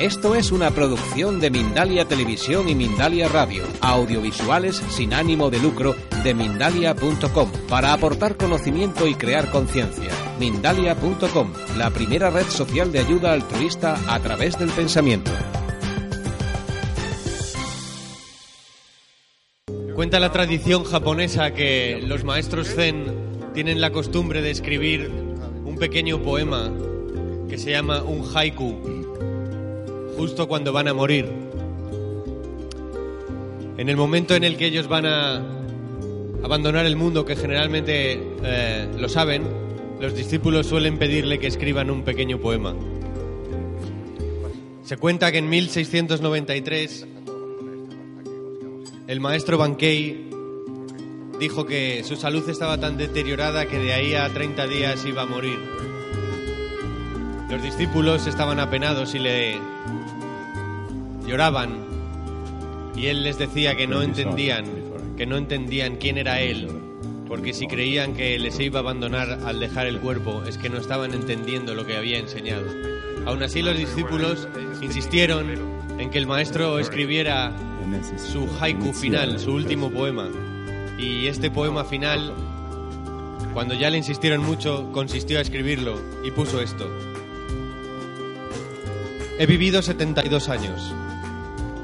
Esto es una producción de Mindalia Televisión y Mindalia Radio, audiovisuales sin ánimo de lucro de mindalia.com, para aportar conocimiento y crear conciencia. Mindalia.com, la primera red social de ayuda altruista a través del pensamiento. Cuenta la tradición japonesa que los maestros zen tienen la costumbre de escribir un pequeño poema que se llama un haiku justo cuando van a morir. En el momento en el que ellos van a abandonar el mundo, que generalmente eh, lo saben, los discípulos suelen pedirle que escriban un pequeño poema. Se cuenta que en 1693 el maestro Bankei dijo que su salud estaba tan deteriorada que de ahí a 30 días iba a morir. Los discípulos estaban apenados y le lloraban y él les decía que no entendían, que no entendían quién era él, porque si creían que les iba a abandonar al dejar el cuerpo es que no estaban entendiendo lo que había enseñado. Aún así los discípulos insistieron en que el maestro escribiera su haiku final, su último poema. Y este poema final, cuando ya le insistieron mucho, consistió a escribirlo y puso esto. He vivido 72 años.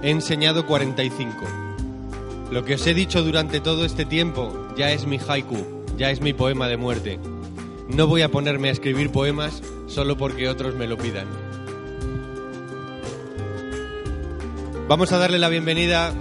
He enseñado 45. Lo que os he dicho durante todo este tiempo ya es mi haiku, ya es mi poema de muerte. No voy a ponerme a escribir poemas solo porque otros me lo pidan. Vamos a darle la bienvenida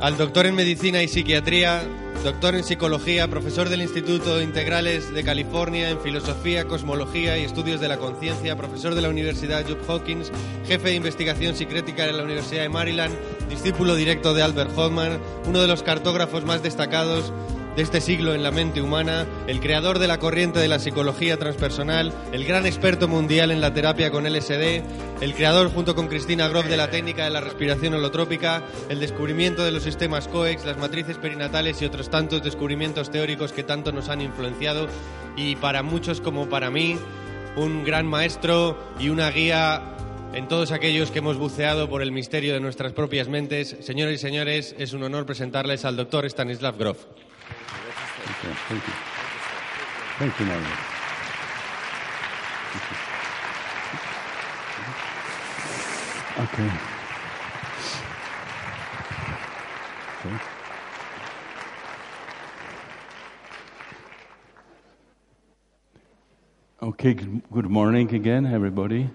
al doctor en medicina y psiquiatría, doctor en psicología, profesor del Instituto de Integrales de California en filosofía, cosmología y estudios de la conciencia, profesor de la Universidad Johns Hopkins, jefe de investigación psicrética en la Universidad de Maryland, discípulo directo de Albert Hoffman, uno de los cartógrafos más destacados de este siglo en la mente humana, el creador de la corriente de la psicología transpersonal, el gran experto mundial en la terapia con LSD, el creador junto con Cristina Groff de la técnica de la respiración holotrópica, el descubrimiento de los sistemas COEX, las matrices perinatales y otros tantos descubrimientos teóricos que tanto nos han influenciado y para muchos como para mí, un gran maestro y una guía en todos aquellos que hemos buceado por el misterio de nuestras propias mentes. Señoras y señores, es un honor presentarles al doctor Stanislav Grof. Okay, thank you. Thank you, Mario. Okay. Okay. Okay, good good morning again, everybody.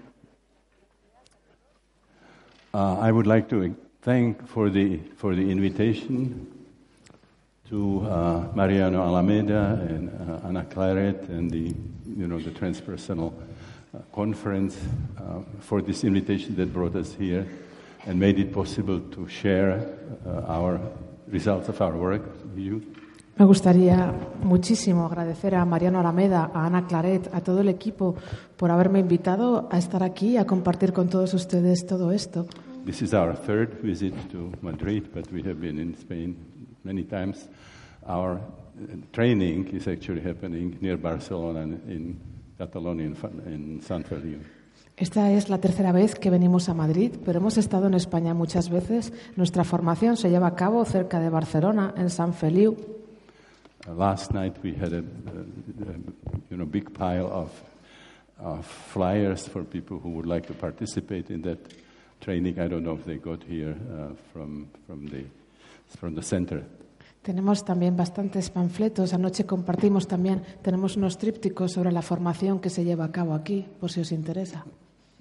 Uh, I would like to thank for the for the invitation to uh, Mariano Alameda and uh, Ana Claret and the, you know, the transpersonal uh, conference for this invitation that brought us here and made it possible to share our results of our work with you. Me gustaría muchísimo agradecer a Mariano Alameda, a Ana Claret, a todo el equipo por haberme invitado a estar aquí, a compartir con todos ustedes todo esto. This is our third visit to Madrid, but we have been in Spain many times. Our uh, training is actually happening near Barcelona in Catalonia, in, San Feliu. Esta es la tercera vez que venimos a Madrid, pero hemos estado en España muchas veces. Nuestra formación se lleva a cabo cerca de Barcelona, en San Feliu. Last night we had a, a, a you know big pile of, of flyers for people who would like to participate in that training. I don't know if they got here uh, from from the from the center. Tenemos también bastantes panfletos. Anoche compartimos también, tenemos unos trípticos sobre la formación que se lleva a cabo aquí, por si os interesa.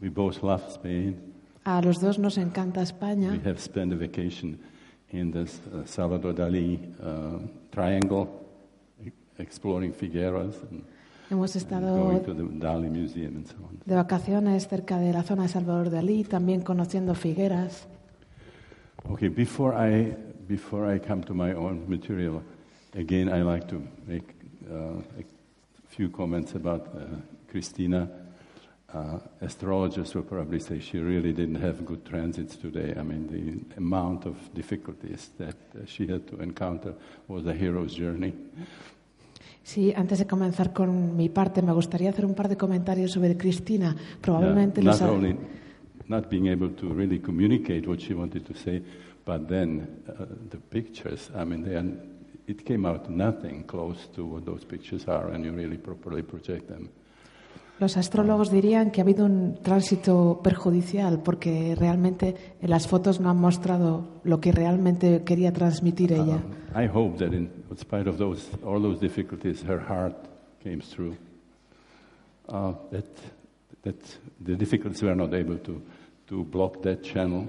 We both love Spain. A los dos nos encanta España. We have spent a vacation in the uh, Salvador Dali uh, Triangle, e- exploring Figueras and Hemos and estado going to the Dali Museum and so on. de vacaciones cerca de la zona de Salvador de Alí, también conociendo Figueras. Okay, before I before I come to my own material, again I like to make uh, a few comments about uh, Christina. Uh, astrologers will probably say she really didn't have good transits today. I mean, the amount of difficulties that uh, she had to encounter was a hero's journey. Sí, antes de comenzar con mi parte, me gustaría hacer un par de comentarios sobre Cristina. Probablemente Yeah, not only not being able to really communicate what she wanted to say, but then uh, the pictures. I mean, they are, it came out nothing close to what those pictures are, and you really properly project them. Los astrólogos dirían que ha habido un tránsito perjudicial porque realmente en las fotos no han mostrado lo que realmente quería transmitir ella. Um, I hope that in spite of those all those difficulties, her heart came through. Uh, that that the difficulties were not able to to block that channel.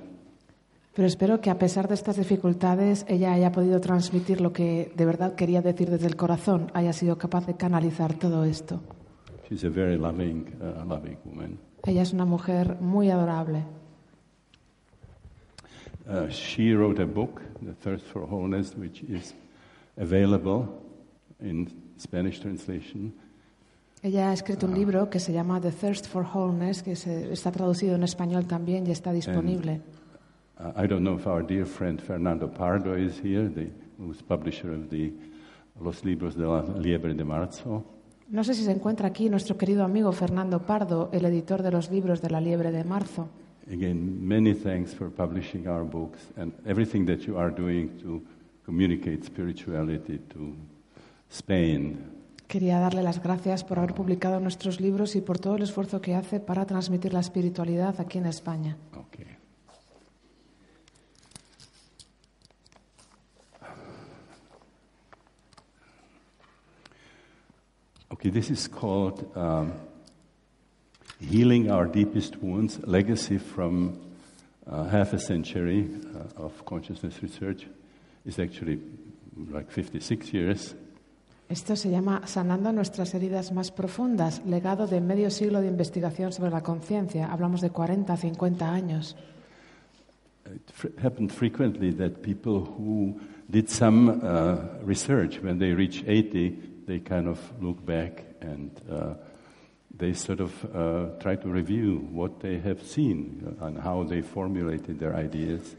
Pero espero que a pesar de estas dificultades ella haya podido transmitir lo que de verdad quería decir desde el corazón, haya sido capaz de canalizar todo esto. She's a very loving, uh, loving woman. Ella es una mujer muy adorable. Uh, she wrote a book, The Thirst for Wholeness, which is available in Spanish translation. Ella ha escrito un libro que se llama The Thirst for Wholeness, que se- está traducido en español también y está disponible. Uh, I don't know if our dear friend Fernando Pardo is here, the, who's publisher of the Los Libros de la Liebre de Marzo. No sé si se encuentra aquí nuestro querido amigo Fernando Pardo, el editor de los libros de la Liebre de Marzo. Again, many thanks for publishing our books and everything that you are doing to communicate spirituality to Spain. Quería darle las gracias por haber publicado nuestros libros y por todo el esfuerzo que hace para transmitir la espiritualidad aquí en España. Okay. This is called um, Healing Our Deepest Wounds Legacy from uh, Half a Century uh, of Consciousness Research. It's actually like 56 years. Esto se llama Sanando nuestras heridas más profundas, legado de medio siglo de investigación sobre la conciencia. Hablamos de 40, 50 años. It fr- happened frequently that people who did some uh, research, when they reach 80, they kind of look back and uh, they sort of uh, try to review what they have seen and how they formulated their ideas.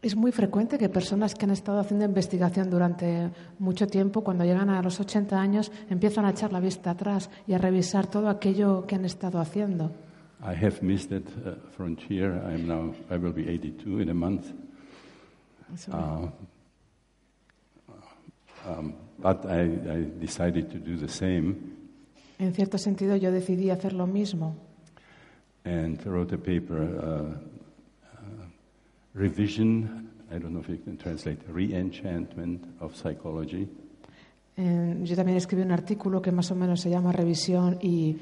Es muy frecuente que personas que han estado haciendo investigación durante mucho tiempo, cuando llegan a los 80 años, empiezan a echar la vista atrás y a revisar todo aquello que han estado haciendo. I have missed that uh, frontier. I'm now, I will be 82 in a month. Uh, um, but I, I decided to do the same. En cierto sentido, yo decidí hacer lo mismo. and wrote a paper, uh, uh, Revision, I don't know if you can translate, Re-enchantment of Psychology. Eh, yo también escribí un artículo que más o menos se llama Revisión y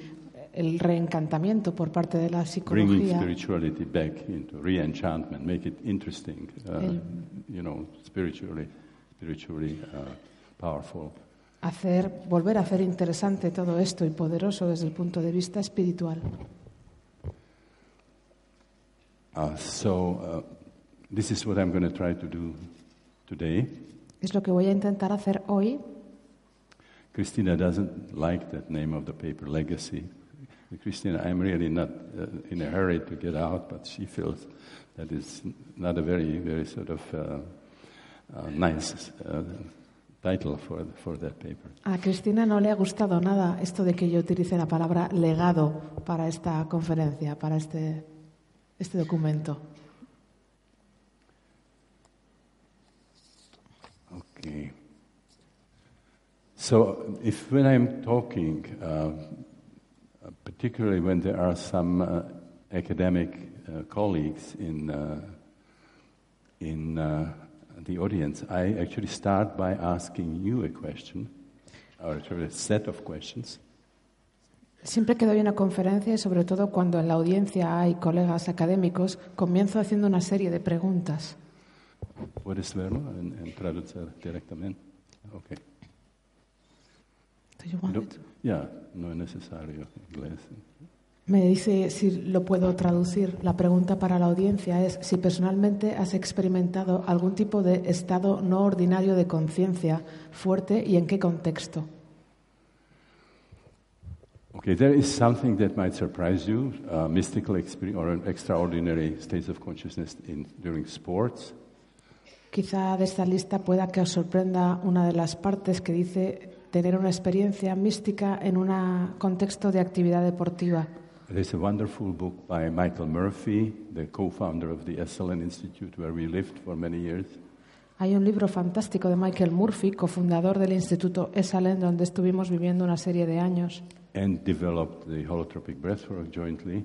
el reencantamiento por parte de la Bringing psicología. spirituality back into re-enchantment, make it interesting, uh, El- you know, spiritually, spiritually uh, powerful. Hacer, volver a hacer interesante todo esto y poderoso desde el punto de vista espiritual. Uh, so uh, this is what I'm going to try to do today. Es lo que voy a intentar hacer hoy. Christina doesn't like that name of the paper, Legacy. Christina, I'm really not uh, in a hurry to get out, but she feels that it's not a very, very sort of uh, uh, nice uh, title for, for that paper. A Cristina no le ha gustado nada esto de que yo utilice la palabra legado para esta conferencia, para este, este documento. Okay. So, if when I'm talking, uh, particularly when there are some uh, academic uh, colleagues in uh, in uh, the audience, I actually start by asking you a question, or a set of questions, Siempre que doy una conferencia y sobre todo cuando en la audiencia hay colegas académicos, comienzo haciendo una serie de preguntas. ¿Puedes leerlo en, en traducir directamente? Okay. Do you want me to? yeah, no es necesario inglés. Me dice si lo puedo traducir. La pregunta para la audiencia es si personalmente has experimentado algún tipo de estado no ordinario de conciencia fuerte y en qué contexto. Okay, there is something that might surprise you, mystical experience or an extraordinary states of consciousness in, during sports. Quizá de esta lista pueda que os sorprenda una de las partes que dice tener una experiencia mística en un contexto de actividad deportiva. There's a wonderful book by Michael Murphy, the co-founder of the Esalen Institute, where we lived for many years. Hay un libro fantástico de Michael Murphy, cofundador del Instituto Esalen, donde estuvimos viviendo una serie de años. and developed the holotropic breathwork jointly.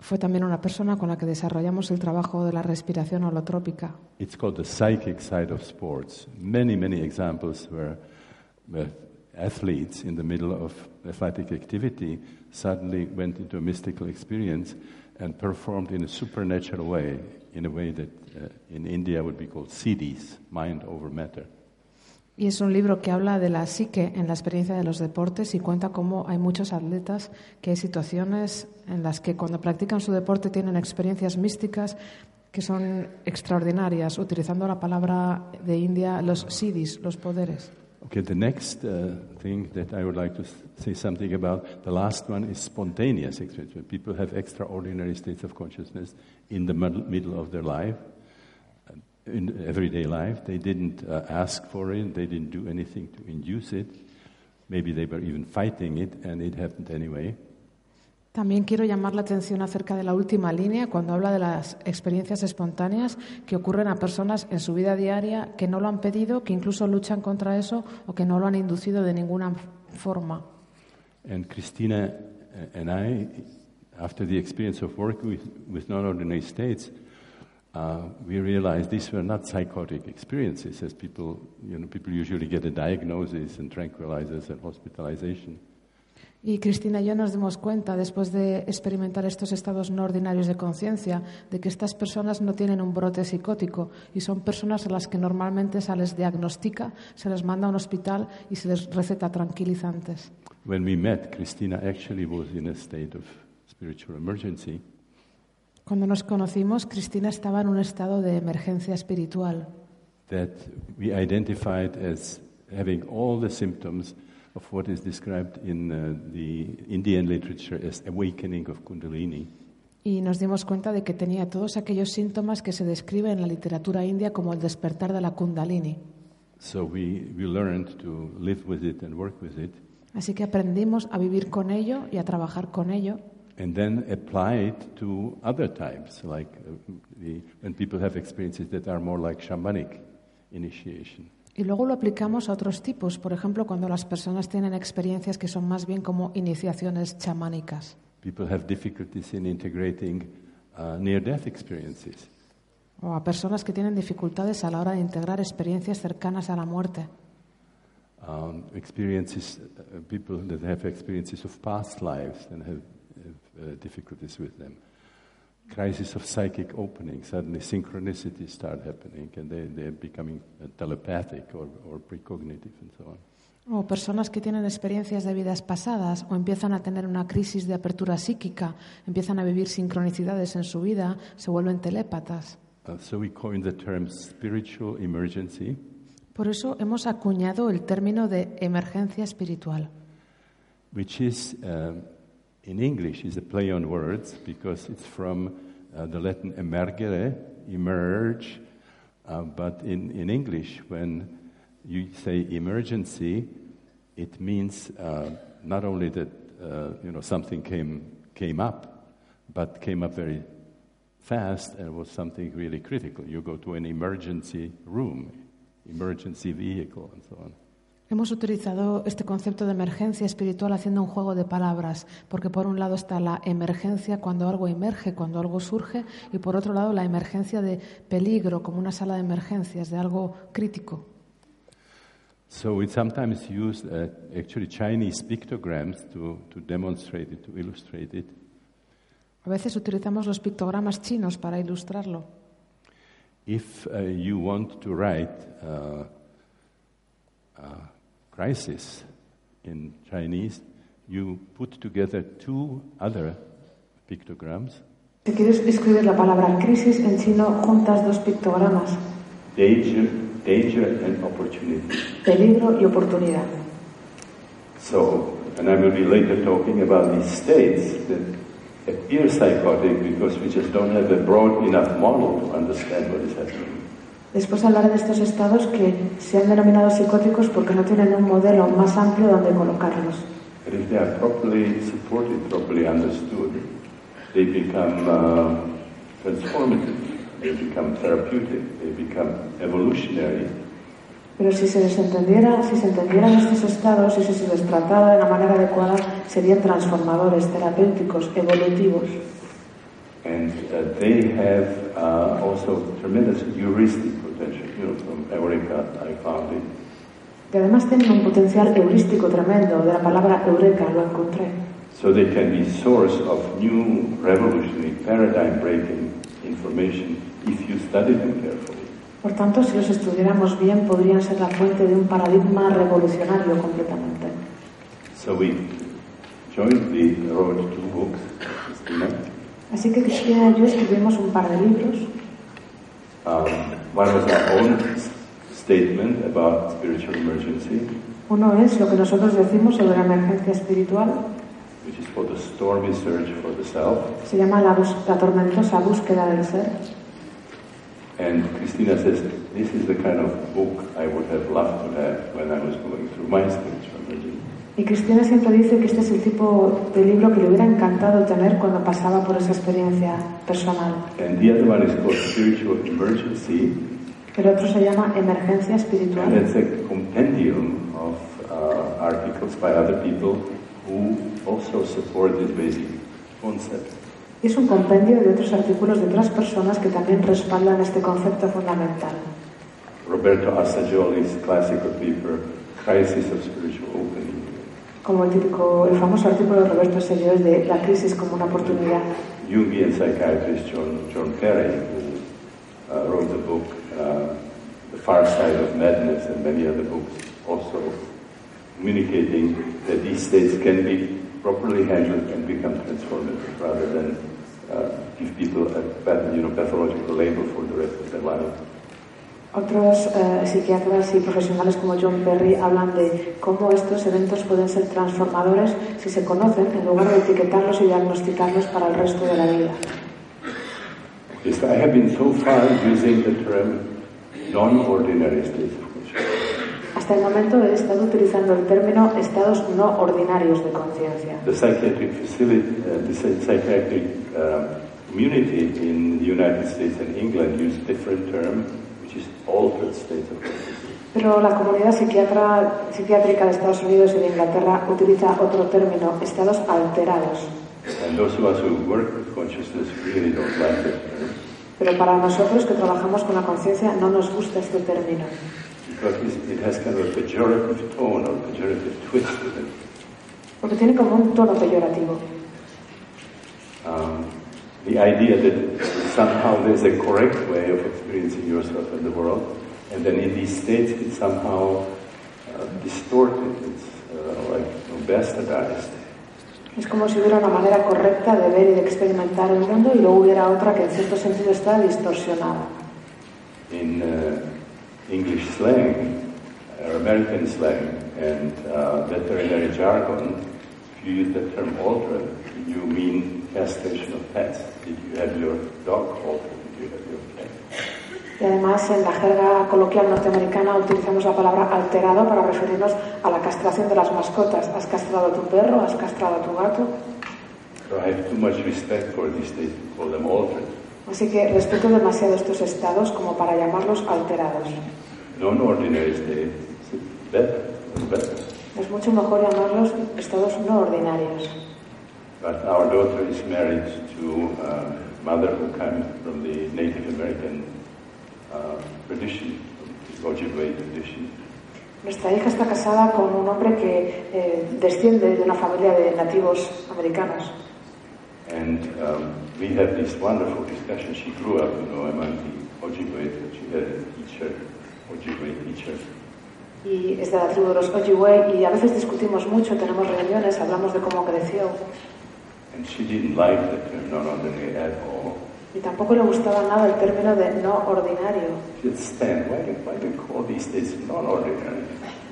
Fue también una persona con la que desarrollamos el trabajo de la respiración holotrópica. It's called the psychic side of sports. Many, many examples where, where athletes in the middle of athletic activity suddenly went into a mystical experience and performed in a supernatural way, in a way that uh, in India would be called siddhis, mind over matter. Y es un libro que habla de la psique en la experiencia de los deportes y cuenta cómo hay muchos atletas que hay situaciones en las que cuando practican su deporte tienen experiencias místicas que son extraordinarias, utilizando la palabra de India, los siddhis, los poderes. Okay, the next uh, thing that I would like to say something about, the last one is spontaneous experience. People have extraordinary states of consciousness in the middle, middle of their life, uh, in everyday life. They didn't uh, ask for it, they didn't do anything to induce it. Maybe they were even fighting it, and it happened anyway. También quiero llamar la atención acerca de la última línea cuando habla de las experiencias espontáneas que ocurren a personas en su vida diaria que no lo han pedido, que incluso luchan contra eso o que no lo han inducido de ninguna forma. And Christina uh, and I, after the experience of working with, with non ordinary states, uh, we realized these were not psychotic experiences, as people, you know, people usually get a diagnosis and tranquilizers and hospitalization. Y Cristina y yo nos dimos cuenta, después de experimentar estos estados no ordinarios de conciencia, de que estas personas no tienen un brote psicótico y son personas a las que normalmente se les diagnostica, se les manda a un hospital y se les receta tranquilizantes. When we met, Christina actually was in a state of spiritual emergency. Cuando nos conocimos, Cristina estaba en un estado de emergencia espiritual that we identified as having all the symptoms of what is described in uh, the Indian literature as awakening of Kundalini. y nos dimos cuenta de que tenía todos aquellos síntomas que se describen en la literatura india como el despertar de la kundalini. So we, we learned to live with it and work with it, Así que aprendimos a vivir con ello y a trabajar con ello and then apply it to other types, like uh, the, when people have experiences that are more like shamanic initiation. Y luego lo aplicamos a otros tipos, por ejemplo, cuando las personas tienen experiencias que son más bien como iniciaciones chamánicas People have difficulties in integrating uh, near-death experiences. o a personas que tienen dificultades a la hora de integrar experiencias cercanas a la muerte. um, experiences, uh, people that have experiences of past lives and have, have uh, difficulties with them. Crisis of psychic opening, suddenly synchronicities start happening and they, they're becoming uh, telepathic or, or precognitive and so on. O personas que tienen experiencias de vidas pasadas o empiezan a tener una crisis de apertura psíquica, empiezan a vivir sincronicidades en su vida, se vuelven telépatas. Uh, so we coined the term spiritual emergency, Por eso hemos acuñado el término de emergencia espiritual, which is, um, in English, is a play on words because it's from uh, the Latin emergere, emerge, uh, but in, in English, when you say emergency, it means uh, not only that uh, you know something came came up, but came up very fast and was something really critical. You go to an emergency room, emergency vehicle, and so on. Hemos utilizado este concepto de emergencia espiritual haciendo un juego de palabras, porque por un lado está la emergencia cuando algo emerge, cuando algo surge, y por otro lado la emergencia de peligro, como una sala de emergencias, de algo crítico. So we sometimes use uh, actually Chinese pictograms to, to demonstrate it, to illustrate it. A veces utilizamos los pictogramas chinos para ilustrarlo. If uh, you want to write uh, a crisis in Chinese, you put together two other pictograms, Si quieres escribir la palabra crisis en chino, juntas dos pictogramas, danger, danger and opportunity. peligro y oportunidad. So, and I will be later talking about these states that appear psychotic because we just don't have a broad enough model to understand what is happening. Después hablaré de estos estados que se han denominado psicóticos porque no tienen un modelo más amplio donde colocarlos. But if they are properly supported, properly understood, they become uh, transformative, they become therapeutic, they become evolutionary, Pero si se les entendiera, si se entendieran estos estados y si se les tratara de la manera adecuada, serían transformadores, terapéuticos, evolutivos. and uh, they have uh, also tremendous heuristic Que además tienen un potencial heurístico tremendo. De la palabra eureka lo encontré. So they can be source of new revolutionary paradigm-breaking information if you study them carefully. Por tanto, si los estudiáramos bien, podrían ser la fuente de un paradigma revolucionario completamente. So we jointly wrote two books. Así que Cristina y yo escribimos un par de libros. Um, one was our own statement about spiritual emergency, Uno es lo que nosotros decimos sobre la emergencia espiritual. which is called the stormy search for the self. Se llama la, la tormentosa búsqueda del ser. And Christina says, this is the kind of book I would have loved to have when I was going through my spiritual. Y Cristina siempre dice que este es el tipo de libro que le hubiera encantado tener cuando pasaba por esa experiencia personal. And the other one is called spiritual emergency, El otro se llama Emergencia and Espiritual. it's a compendium of uh, articles by other people who also support this basic concept. Y es un compendio de otros artículos de otras personas que también respaldan este concepto fundamental. Roberto Assagioli's classical paper, Crisis of Spiritual Opening, Como el típico, el famoso artículo de Roberto Sellós de La crisis como una oportunidad. Jungian psychiatrist John, John Perry, who uh, wrote the book uh, The Far Side of Madness and many other books, also communicating that these states can be properly handled and become transformative rather than uh, give people a you know, pathological label for the rest of their life. Otros eh, psiquiatras y profesionales como John Perry hablan de cómo estos eventos pueden ser transformadores si se conocen en lugar de etiquetarlos y diagnosticarlos para el resto de la vida. Yes, I have been so far using the term non-ordinary states of consciousness. Hasta el momento he estado utilizando el término estados no ordinarios de conciencia. The psychiatric facility, uh, the psy- psychiatric uh, community in the United States and England use different term, Pero la comunidad psiquiátrica de Estados Unidos y de Inglaterra utiliza otro término, estados alterados. Pero para nosotros que trabajamos con la conciencia no nos gusta este término, porque tiene como un tono peyorativo. Um, the idea that somehow there's a correct way of experiencing yourself and the world, and then in these states it's somehow uh, distorted, it's uh, like you know, bastardized. Es como si hubiera una manera correcta de ver y de experimentar el mundo y luego hubiera otra que en cierto sentido está distorsionada. In uh, English slang, or American slang, and uh, veterinary jargon, if you use the term altered, you mean castration of pets. Did you have your dog altered? Did you have your cat? Y además en la jerga coloquial norteamericana utilizamos la palabra alterado para referirnos a la castración de las mascotas. ¿Has castrado a tu perro? ¿Has castrado a tu gato? So I have too much respect for these them altered. Así que respeto demasiado estos estados como para llamarlos alterados. State better, it's better. Es mucho mejor llamarlos estados no ordinarios. But our daughter is married to a mother who comes from the Native American uh, tradition, the Ojibwe tradition. Nuestra hija está casada con un hombre que eh, desciende de una familia de nativos americanos. And um, we have this wonderful discussion. She grew up, you know, among the Ojibwe, and she had a teacher, Ojibwe teacher. y es de la tribu de los Ojibwe y a veces discutimos mucho, tenemos reuniones, hablamos de cómo creció And she didn't like the term non-ordinary at all. y tampoco le gustaba nada el término de no ordinario. She said, Stan, why do, why do you call these states non-ordinary?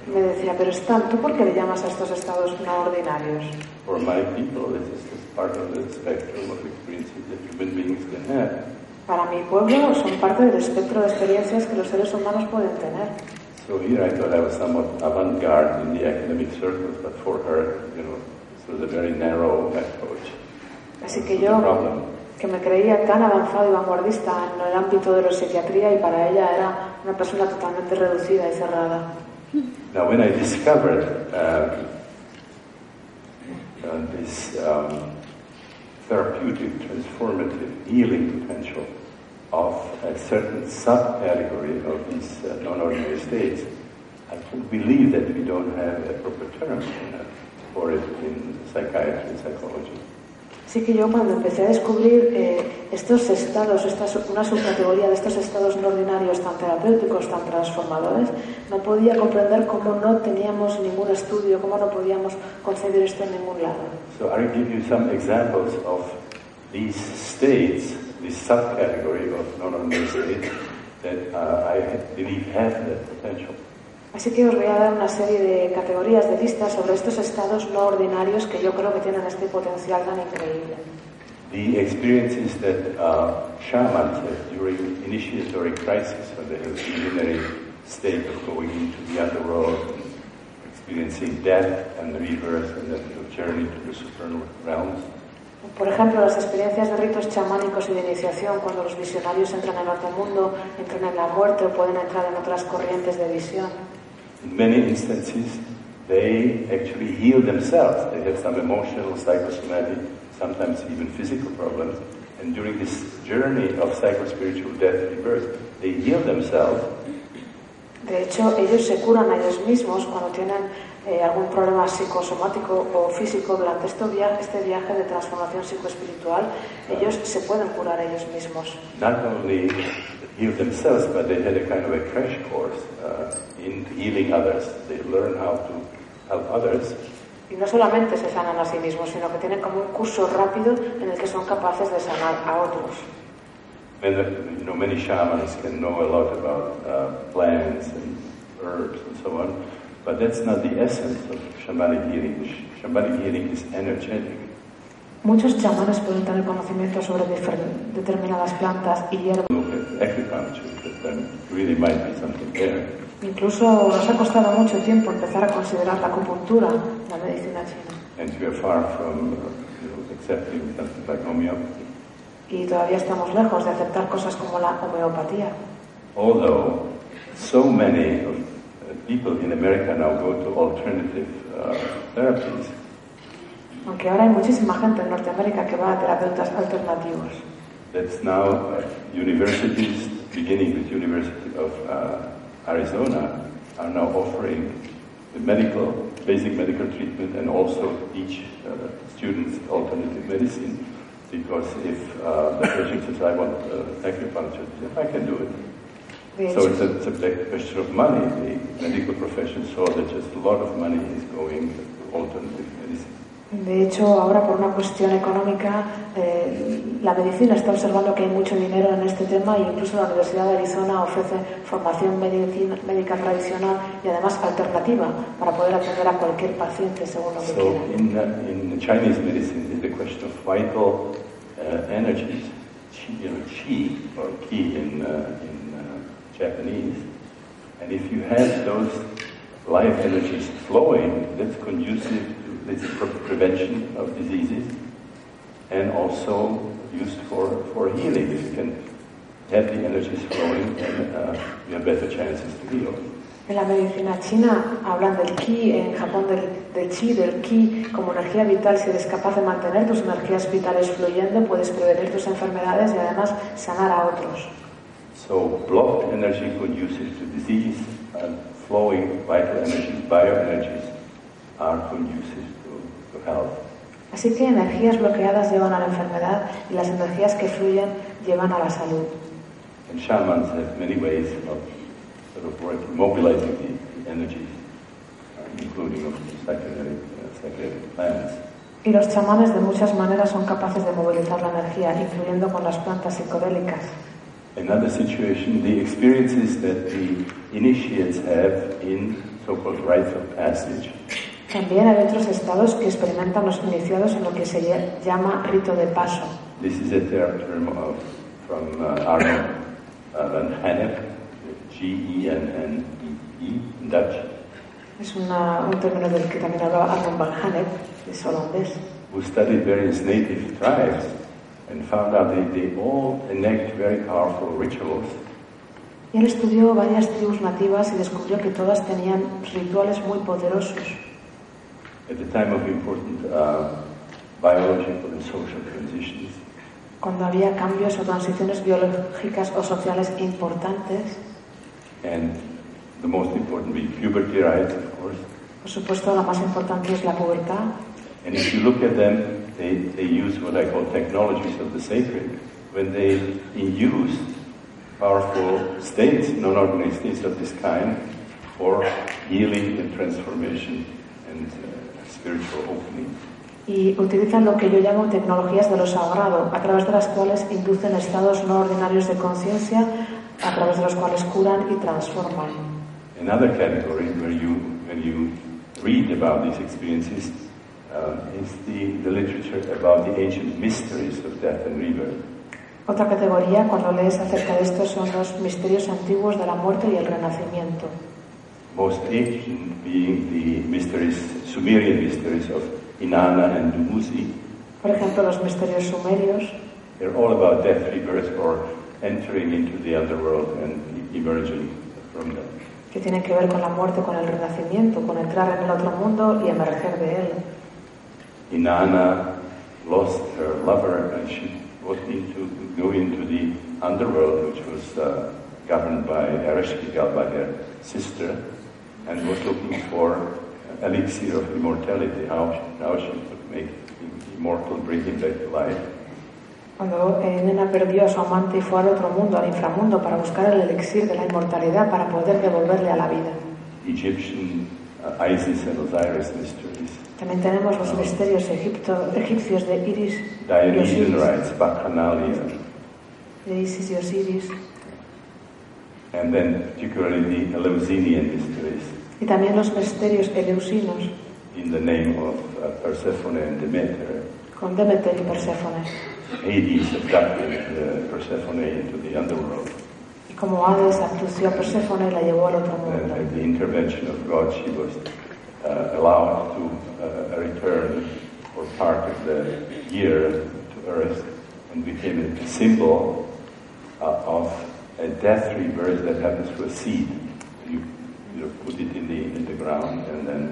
Me decía, pero Stan, ¿tú por qué le llamas a estos estados no ordinarios? For my people, this is just part of the spectrum of experiences that human beings can have. Para mi pueblo son parte del espectro de experiencias que los seres humanos pueden tener. So here I thought I was somewhat avant-garde in the academic circles, but for her, you know, was a very narrow approach. Así que yo, que me creía tan avanzado y vanguardista en el ámbito de la psiquiatría y para ella era una persona totalmente reducida y cerrada. Now, when I discovered um, uh, this um, therapeutic, transformative, healing potential of a certain subcategory of these uh, non-ordinary states, I couldn't believe that we don't have a proper term uh, for it in psychiatry and psychology. Así que yo cuando empecé a descubrir eh, estos estados, esta, una subcategoría de estos estados no ordinarios tan terapéuticos, tan transformadores, no podía comprender cómo no teníamos ningún estudio, cómo no podíamos concebir esto en ningún lado. So I'll give you some examples of these states, this subcategory of non-ordinary states that uh, I believe have that potential. Así que os voy a dar una serie de categorías de listas sobre estos estados no ordinarios que yo creo que tienen este potencial tan increíble. The experiences that uh, shamans have during initiatory crisis, when they have the state of going into the underworld and experiencing death and rebirth and then the journey to the supernal realms. Por ejemplo, las experiencias de ritos chamánicos y de iniciación, cuando los visionarios entran en otro mundo, entran en la muerte o pueden entrar en otras corrientes de visión. In many instances, they actually heal themselves. They have some emotional, psychosomatic, sometimes even physical problems. And during this journey of psychospiritual death rebirth, they heal themselves De hecho, ellos se curan a ellos mismos cuando tienen eh, algún problema psicosomático o físico durante este viaje, este viaje de transformación psicoespiritual. Ellos se pueden curar a ellos mismos. not only heal themselves, but they had a kind of a crash course uh, in healing others. They learn how to help others. Y no solamente se sanan a sí mismos, sino que tienen como un curso rápido en el que son capaces de sanar a otros. And uh, you know, many shamans can know a lot about uh, plants and herbs and so on, but that's not the essence of shamanic healing. Sh- Shamanic healing is energetic. Muchos chamanes pueden tener conocimiento sobre determinadas plantas y hierbas. Look at acupuncture, but then really might be something there. Incluso nos ha costado mucho tiempo empezar a considerar la acupuntura, la medicina china. And we are far from you know, accepting something like homeopathy. Y todavía estamos lejos de aceptar cosas como la homeopatía. Although so many of uh, people in America now go to alternative uh, therapies, Aunque ahora hay muchísima gente en Norteamérica que va a terapeutas alternativos. That's now uh, universities, beginning with University of uh, Arizona, are now offering the medical, basic medical treatment and also teach uh, students alternative medicine. Because if uh, the patient says, I want uh, acupuncture, I can do it. So it's a, it's a big question of money. The medical profession saw that just a lot of money is going to alternative medicine. De hecho, ahora por una cuestión económica, eh, la medicina está observando que hay mucho dinero en este tema e incluso la Universidad de Arizona ofrece formación medicina- médica tradicional y además alternativa para poder atender a cualquier paciente según lo que So quiera. in, uh, in Chinese medicine, it's a question of vital uh, energies, qi, you know, qi or qi in, uh, in uh, Japanese. And if you have those life energies flowing, that's conducive pre- prevention of diseases and also used for, for healing. If you can have the energies flowing, then uh, you have better chances to heal. En la medicina china hablan del ki, en Japón del, del chi, del ki como energía vital. Si eres capaz de mantener tus energías vitales fluyendo, puedes prevenir tus enfermedades y además sanar a otros. So blocked energy conducive to disease and flowing vital energies, bioenergies, are conducive Así que energías bloqueadas llevan a la enfermedad y las energías que fluyen llevan a la salud. And shamans have many ways of sort of working, mobilizing the, the energies, uh, including of psychedelic, uh, psychedelic plants. Y los chamanes de muchas maneras son capaces de movilizar la energía, incluyendo con las plantas psicodélicas. Another situation, the experiences that the initiates have in so-called rites of passage. También hay otros estados que experimentan los iniciados en lo que se llama rito de paso. This is a term of, from uh, Arnold uh, van Hennep, G-E-N-N-E-E, in Dutch, Es una- un término del que también hablaba Arnold van Hennep, es holandés. who studied various native tribes and found out that they all enact very powerful rituals Y él estudió varias tribus nativas y descubrió que todas tenían rituales muy poderosos. At the time of important uh, biological and social transitions. Cuando había cambios o transiciones biológicas o sociales importantes, And the most important being puberty rites, of course. por supuesto la más importante es la pubertad. And if you look at them, they, they use what I call technologies of the sacred. When they induce powerful states, non-organic states of this kind, for healing and transformation and uh. Y utilizan lo que yo llamo tecnologías de lo sagrado, a través de las cuales inducen estados no ordinarios de conciencia, a través de los cuales curan y transforman. Another category where you, when you read about these experiences um, is the, the literature about the ancient mysteries of death and rebirth. Otra categoría, cuando lees acerca de esto, son los misterios antiguos de la muerte y el renacimiento. Most ancient being the mysteries, Sumerian mysteries of Inanna and Dumuzi. Por ejemplo, los misterios sumerios, They're all about death, rebirth, or entering into the underworld and emerging from them. que tienen que ver con la muerte, con el renacimiento, con entrar en el otro mundo y emerger de él. Inanna lost her lover and she was into go into the underworld, which was uh, governed by Ereshkigal, by her sister, and was looking for elixir of immortality, how, how she could make him immortal, bring him back to life. Cuando eh, Nena perdió a su amante y fue al otro mundo, al inframundo, para buscar el elixir de la inmortalidad, para poder devolverle a la vida. Egyptian uh, Isis and Osiris mysteries, También tenemos los misterios egipto- egipcios de Iris y Dionysian Osiris, rites, Bacchanalia, de Isis y Osiris, and then particularly the Eleusinian mysteries y también los misterios eleusinos, in the name of uh, Persephone and Demeter. con Demeter y Perséfone. Hades abducted uh, Persephone into the underworld. Y como Hades abdució a Perséfone y la llevó al otro And mundo. at the intervention of God, she was uh, allowed to uh, return for part of the year to earth and became a symbol of a death rebirth that happens to a seed. You, you put it in the, in the ground and then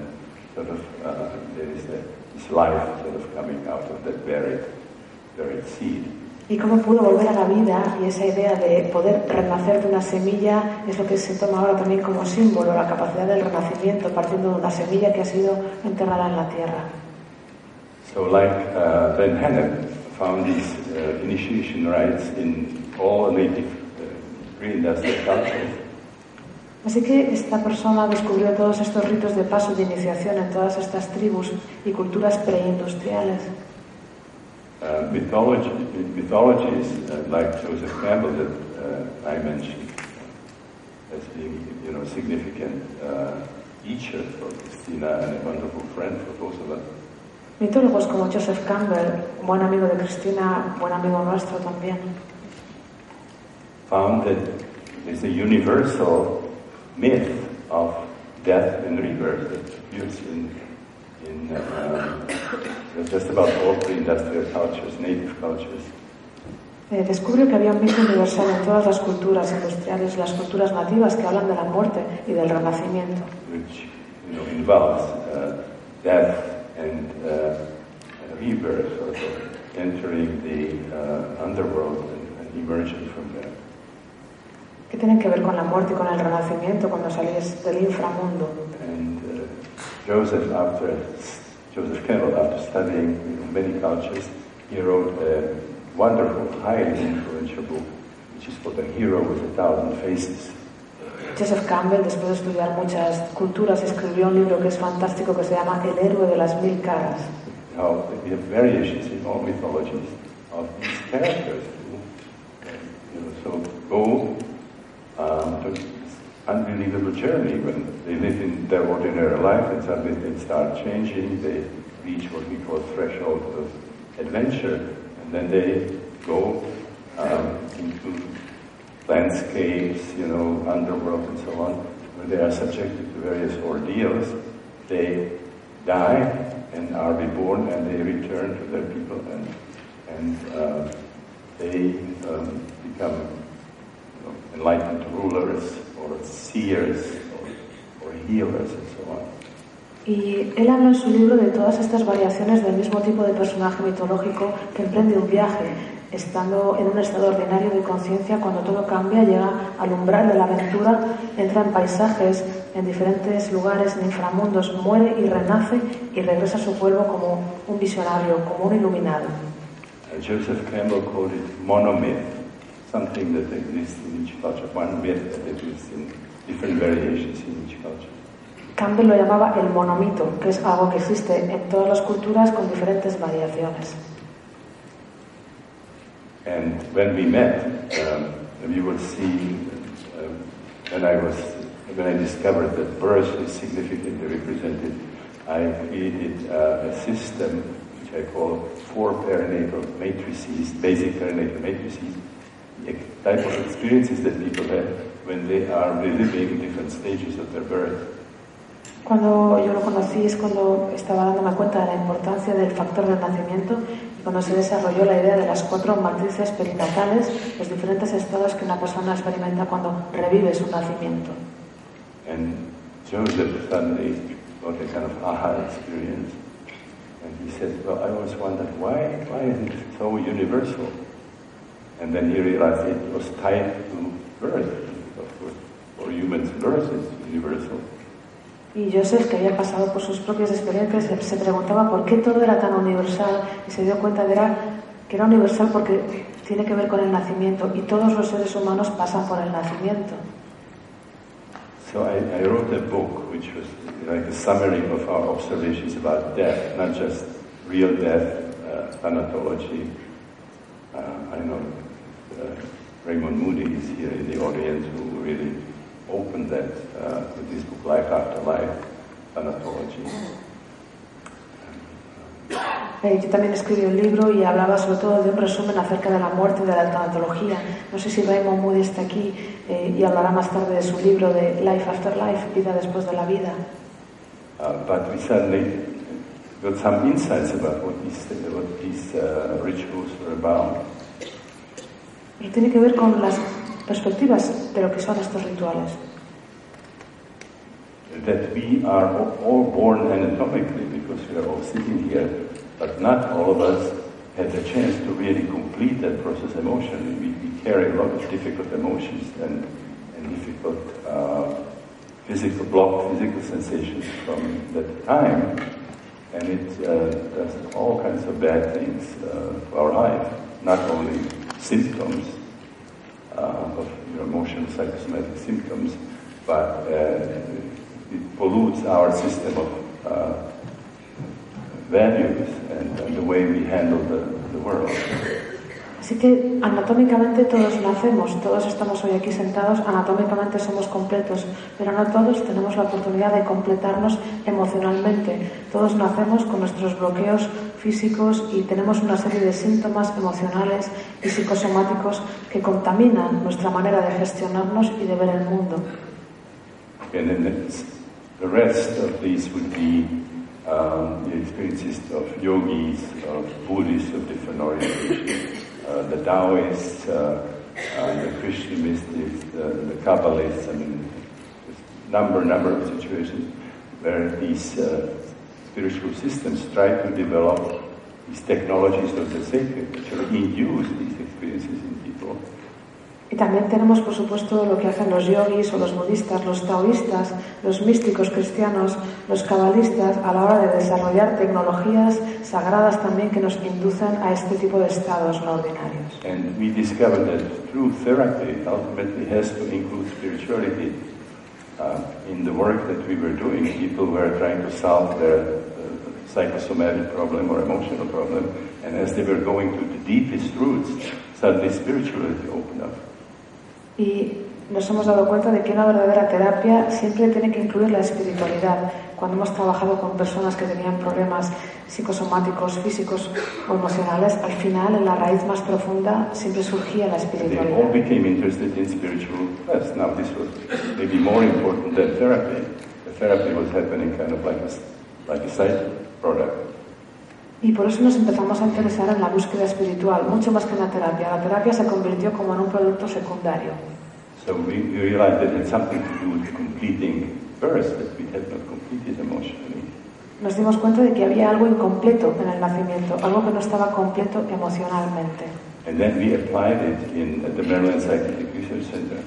sort of uh, there is this life sort of coming out of that buried, buried seed. Y cómo pudo volver a la vida y esa idea de poder renacer de una semilla es lo que se toma ahora también como símbolo, la capacidad del renacimiento partiendo de una semilla que ha sido enterrada en la tierra. So like uh, Van Hennep found these uh, initiation rites in all native uh, pre-industrial cultures. Así que esta persona descubrió todos estos ritos de paso de iniciación en todas estas tribus y culturas preindustriales. Uh, mythology, mythologies uh, like Joseph Campbell that uh, I mentioned as being, you know, significant uh, teacher for Christina and a wonderful friend for both of us. Mitólogos como Joseph Campbell, buen amigo de Cristina, buen amigo nuestro también, found that there's a universal myth of death and rebirth that appears in, in uh, just about all pre-industrial cultures, native cultures. Eh, descubrió que había un mito universal en todas las culturas industriales, las culturas nativas que hablan de la muerte y del renacimiento, which you know, involves uh, death and uh, rebirth, of entering the uh, underworld and, and emerging from there. que tienen que ver con la muerte y con el renacimiento cuando salís del inframundo. And uh, Joseph, after Joseph Campbell, after studying you know, many cultures, he wrote a wonderful, highly influential book, which is called "A Hero with a Thousand Faces." Joseph Campbell, después de estudiar muchas culturas, escribió un libro que es fantástico que se llama El héroe de las mil caras. Now, we have variations in all mythologies of these characters. You know, so go um, unbelievable journey when they live in their ordinary life and suddenly they start changing, they reach what we call threshold of adventure, and then they go um, into landscapes, you know, underworld and so on, where they are subjected to various ordeals. They die and are reborn and they return to their people and, and uh, they um, become enlightened rulers or seers or, or healers and so on. Y él habla en su libro de todas estas variaciones del mismo tipo de personaje mitológico que emprende un viaje, estando en un estado ordinario de conciencia, cuando todo cambia, llega al umbral de la aventura, entra en paisajes, en diferentes lugares, en inframundos, muere y renace y regresa a su pueblo como un visionario, como un iluminado. Joseph Campbell called it monomyth, something that exists in each culture, one myth that exists in different variations in each culture. Campbell lo llamaba el monomito, que es algo que existe en todas las culturas con diferentes variaciones. And when we met, um, you will see um, when I was when I discovered that birth is significantly represented, I created uh, a system which I call four perinatal matrices, basic perinatal matrices, type of experiences that people have when they are reliving different stages of their birth. Cuando yo lo conocí es cuando estaba dándome cuenta de la importancia del factor del nacimiento y cuando se desarrolló la idea de las cuatro matrices perinatales, los diferentes estados que una persona experimenta cuando revive su nacimiento. And Joseph suddenly got a kind of aha experience. And he said, Well, I always wondered, why, why isn't it so universal? And then he realized it was tied to birth. Of course, for humans, birth is universal. Y Joseph, que había pasado por sus propias experiencias, se- preguntaba por qué todo era tan universal y se dio cuenta de era- que era universal porque tiene que ver con el nacimiento y todos los seres humanos pasan por el nacimiento. So I, I wrote a book which was like a summary of our observations about death, not just real death, uh, thanatology. Uh, I know uh, Raymond Moody is here in the audience who really opened that uh, with his book Life After Life, Thanatology. Eh, yo también escribí un libro y hablaba sobre todo de un resumen acerca de la muerte y de la tanatología. No sé si Raymond Moody está aquí eh, y hablará más tarde de su libro de Life After Life, Vida después de la vida. Uh, but we suddenly got some insights about what these, what these uh, rituals were about. Pero tiene que ver con las perspectivas de lo que son estos rituales. that we are all- all born anatomically because we are all sitting here, but not all of us had the chance to really complete that process emotionally. We, we carry a lot of difficult emotions and, and difficult uh, physical block, physical sensations from that time, and it uh, does all kinds of bad things uh, to our life, not only symptoms, uh, of your emotional psychosomatic symptoms, but uh, it pollutes our system of uh, values and, and the way we handle the, the world. Así que anatómicamente todos nacemos, todos estamos hoy aquí sentados, anatómicamente somos completos, pero no todos tenemos la oportunidad de completarnos emocionalmente. Todos nacemos con nuestros bloqueos físicos y tenemos una serie de síntomas emocionales y psicosomáticos que contaminan nuestra manera de gestionarnos y de ver el mundo. The rest of these would be um, the experiences of yogis, of Buddhists of different orientations, uh, the Taoists, uh, uh, the Christian mystics, the, the Kabbalists, I mean, number, number of situations where these uh, spiritual systems try to develop these technologies of the sacred, which will induce these experiences. Y también tenemos, por supuesto, lo que hacen los yogis o los budistas, los taoístas, los místicos cristianos, los cabalistas, a la hora de desarrollar tecnologías sagradas también que nos inducen a este tipo de estados no ordinarios. And we discovered that true therapy ultimately has to include spirituality. uh, in the work that we were doing, people were trying to solve their uh, psychosomatic problem or emotional problem, and as they were going to the deepest roots, suddenly spirituality opened up. Y nos hemos dado cuenta de que una verdadera terapia siempre tiene que incluir la espiritualidad. Cuando hemos trabajado con personas que tenían problemas psicosomáticos, físicos o emocionales, al final, en la raíz más profunda, siempre surgía la espiritualidad. Y por eso nos empezamos a interesar en la búsqueda espiritual, mucho más que en la terapia. La terapia se convirtió como en un producto secundario. So we, we realized that it had something to do with completing birth that we had not completed emotionally. Nos dimos cuenta de que había algo incompleto en el nacimiento, algo que no estaba completo emocionalmente. And then we applied it in at the Maryland Psychiatric Research Center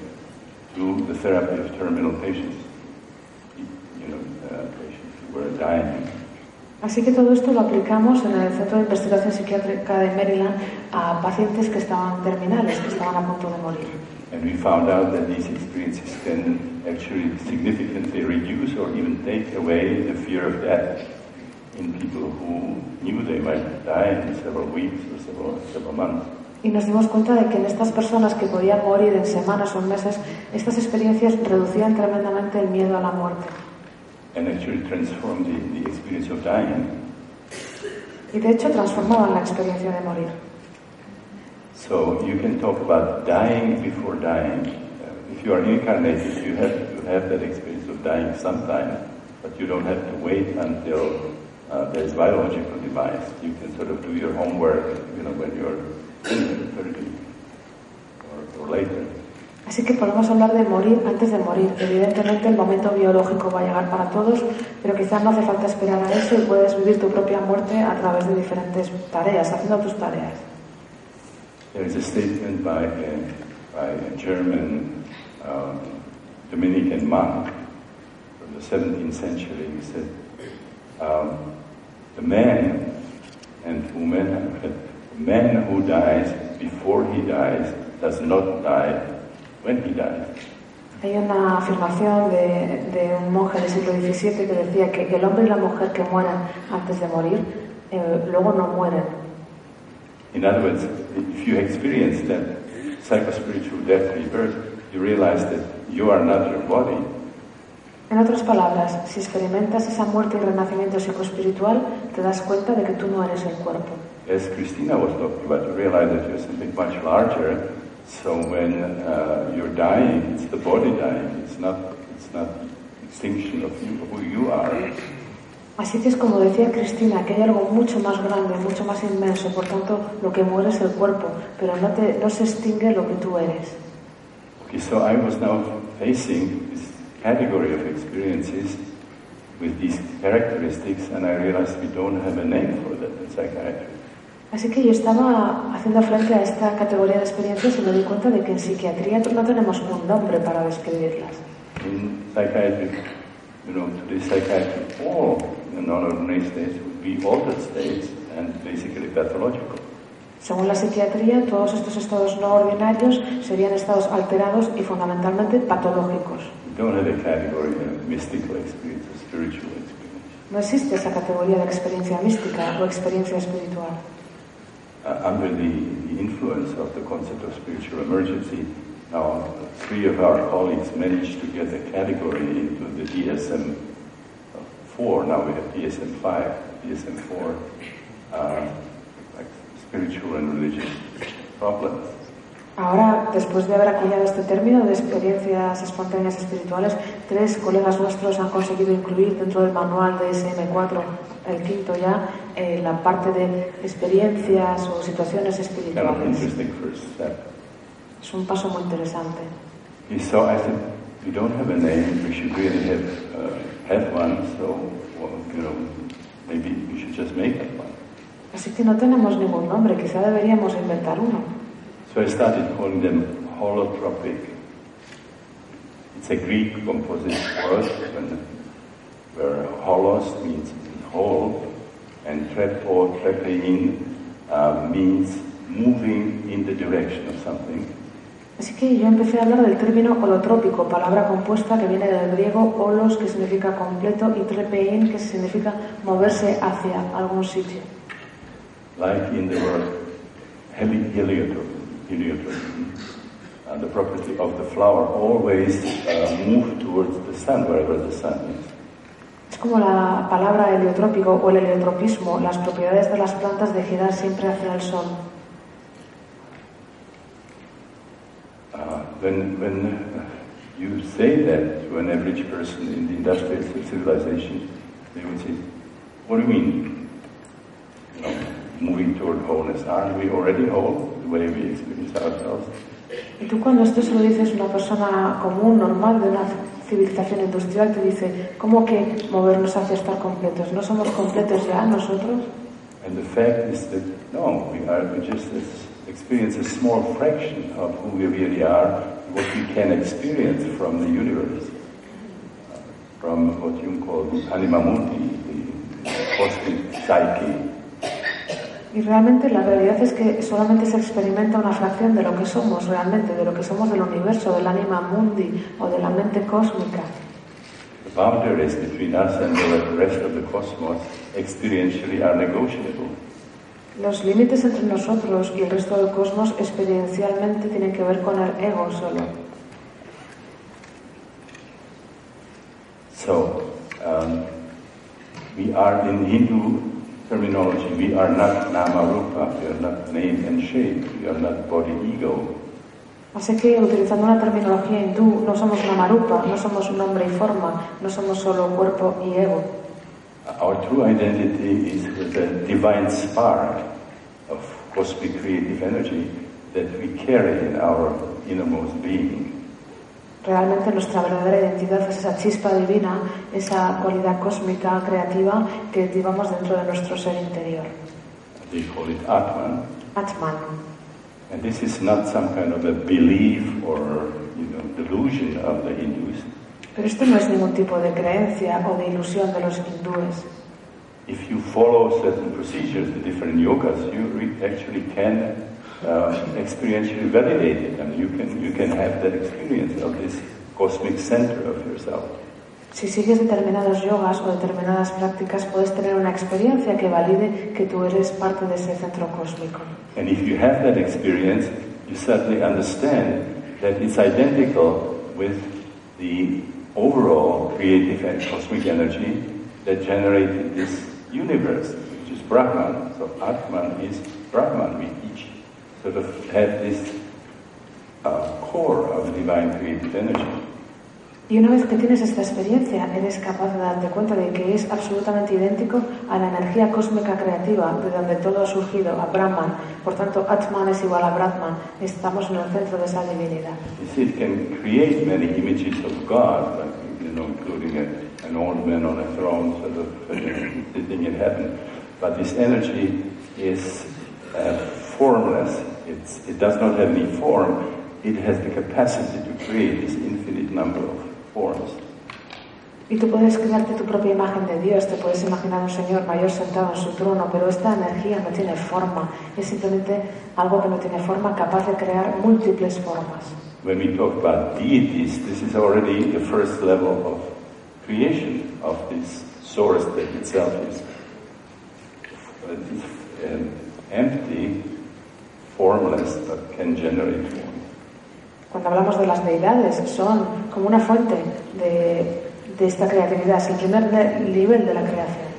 to the therapy of terminal patients. You know, uh, patients who were dying. Así que todo esto lo aplicamos en el Centro de Investigación Psiquiátrica de Maryland a pacientes que estaban terminales, que estaban a punto de morir. And we found out that these experiences can actually significantly reduce or even take away the fear of death in people who knew they might die in several weeks or several, several months. Y nos dimos cuenta de que en estas personas que podían morir en semanas o en meses, estas experiencias reducían tremendamente el miedo a la muerte. And actually transformed the, the experience of dying. Y de hecho transformaban la experiencia de morir. So you can talk about dying before dying. Uh, if you are incarnated, you have to have that experience of dying sometime, but you don't have to wait until uh, there's biological device. You can sort of do your homework, you know, when you're 30 or, or later. Así que podemos hablar de morir antes de morir. Evidentemente el momento biológico va a llegar para todos, pero quizás no hace falta esperar a eso y puedes vivir tu propia muerte a través de diferentes tareas, haciendo tus tareas. There is a statement by a, by a German um, Dominican monk from the 17th century. He said, um, "The man and woman, the man who dies before he dies does not die when he dies." Hay una afirmación de, de un monje del siglo XVII que decía que el hombre y la mujer que mueren antes de morir, eh, luego no mueren. In other words, if you experience that psychospiritual death rebirth, you realize that you are not your body, En otras palabras, si experimentas esa muerte y renacimiento psicoespiritual, te das cuenta de que tú no eres el cuerpo. As Christina was talking about, you realize that you're something much larger. So when uh, you're dying, it's the body dying. It's not. It's not extinction of you, who you are. Así que es como decía Cristina, que hay algo mucho más grande, mucho más inmenso, por tanto lo que muere es el cuerpo, pero no, te, no se extingue lo que tú eres. Okay, so I was now facing this category of experiences with these characteristics, and I realized we don't have a name for that in psychiatry. Así que yo estaba haciendo frente a esta categoría de experiencias y me di cuenta de que en psiquiatría no tenemos un nombre para describirlas. In psychiatry, you know, today's psychiatry, all the non-ordinary states would be altered states and basically pathological. Según la psiquiatría, todos estos estados no ordinarios serían estados alterados y fundamentalmente patológicos. We don't have a category of mystical experience or spiritual experience. No existe esa categoría de experiencia mística o experiencia espiritual. Uh, under the, the influence of the concept of spiritual emergency, now three of our colleagues managed to get a category into the DSM 4. Now we have DSM 5, DSM 4, uh, like spiritual and religious problems. Ahora, después de haber acuñado este término de experiencias espontáneas espirituales, tres colegas nuestros han conseguido incluir dentro del manual de SM4, el quinto ya, eh, la parte de experiencias o situaciones espirituales. Es un paso muy interesante. I said, we don't have a name, we should really have, uh, have one, so, well, you know, maybe we should just make up one. Así que no tenemos ningún nombre, quizá deberíamos inventar uno. So I started calling them holotropic. It's a Greek composite word when, where holos means whole and trepo, trepein uh, means moving in the direction of something. Así que yo empecé a hablar del término holotrópico, palabra compuesta que viene del griego holos, que significa completo, y trepein, que significa moverse hacia algún sitio. Like in the word heli- heliotrope, heliotrope. Uh, the property of the flower always uh, move towards the sun, wherever the sun is. Como la palabra heliotrópico o el heliotropismo, las propiedades de las plantas de girar siempre hacia el sol. Uh, when when uh, you say that to an average person in the industrial civilization, they would say, "What do you mean? You know, moving toward wholeness? Aren't we already whole the way we experience ourselves?" Y tú cuando esto se lo dices a una persona común, normal, de una civilización industrial, te dice, ¿cómo que movernos hacia estar completos? ¿No somos completos ya nosotros? And the fact is that no, we are we just experience a small fraction of who we really are, what we can experience from the universe, uh, from what you call the anima mundi, the cosmic psyche. Y realmente la realidad es que solamente se experimenta una fracción de lo que somos realmente, de lo que somos del universo, del anima mundi o de la mente cósmica. The boundaries between us and the rest of the cosmos experientially are negotiable. Los límites entre nosotros y el resto del cosmos experiencialmente tienen que ver con el ego solo. So, um, we are in Hindu terminology, we are not nama rupa, we are not name and shape, we are not body ego. Así que, utilizando una terminología hindú, no somos Namarupa, no somos nombre y forma, no somos solo cuerpo y ego. Our true identity is the divine spark of cosmic creative energy that we carry in our innermost being. Realmente nuestra verdadera identidad es esa chispa divina, esa cualidad cósmica creativa que llevamos dentro de nuestro ser interior. They call it Atman. Atman. And this is not some kind of a belief or you know delusion of the Hindus. Pero esto no es ningún tipo de creencia o de ilusión de los hindúes. If you follow certain procedures, the different yogas, you actually can uh, experientially validate it, and you can you can have that experience of this cosmic center of yourself. Si sigues determinados yogas o determinadas prácticas, puedes tener una experiencia que valide que tú eres parte de ese centro cósmico. And if you have that experience, you suddenly understand that it's identical with the overall creative and cosmic energy that generated this universe, which is Brahman. So Atman is Brahman. We each sort of have this uh, core of divine creative energy. Y una vez que tienes esta experiencia, eres capaz de darte cuenta de que es absolutamente idéntico a la energía cósmica creativa de donde todo ha surgido, a Brahman. Por tanto, Atman es igual a Brahman. Estamos en el centro de esa divinidad. You see, it can create many images of God, like, you know, including a, an old man on a throne, sort of uh, sitting in heaven. But this energy is uh, formless. It's, it does not have any form. It has the capacity to create this infinite number of forms. Y tú puedes crearte tu propia imagen de Dios, te puedes imaginar un Señor mayor sentado en su trono, pero esta energía no tiene forma, es simplemente algo que no tiene forma, capaz de crear múltiples formas. When we talk about deities, this is already the first level of creation of this source that itself is uh, um, empty, formless, but can generate form. Cuando hablamos de las deidades, son como una fuente de, de esta creatividad, es el primer nivel de la creación.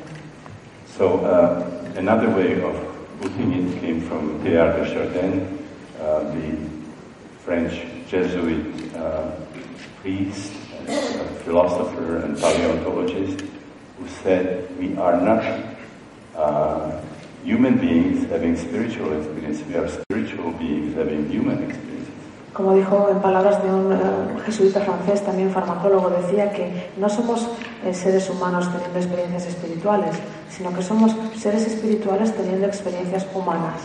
So uh, another way of putting it came from Teilhard de Chardin, uh, the French Jesuit uh, priest, and, uh, philosopher, and paleontologist, who said we are not uh, human beings having spiritual experience; we are spiritual beings having human experience. Como dijo en palabras de un eh, jesuita francés, también farmacólogo, decía que no somos eh, seres humanos teniendo experiencias espirituales, sino que somos seres espirituales teniendo experiencias humanas.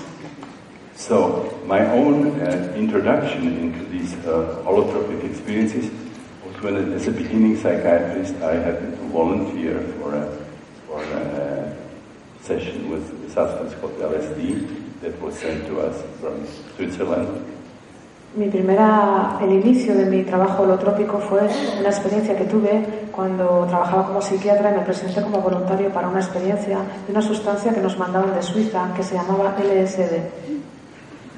So my own uh, introduction into these uh, holotropic experiences was when, as a beginning psychiatrist, I happened to volunteer for a, for a session with a substance called LSD that was sent to us from Switzerland. Mi primera, el inicio de mi trabajo holotrópico fue una experiencia que tuve cuando trabajaba como psiquiatra y me presenté como voluntario para una experiencia de una sustancia que nos mandaban de Suiza que se llamaba LSD.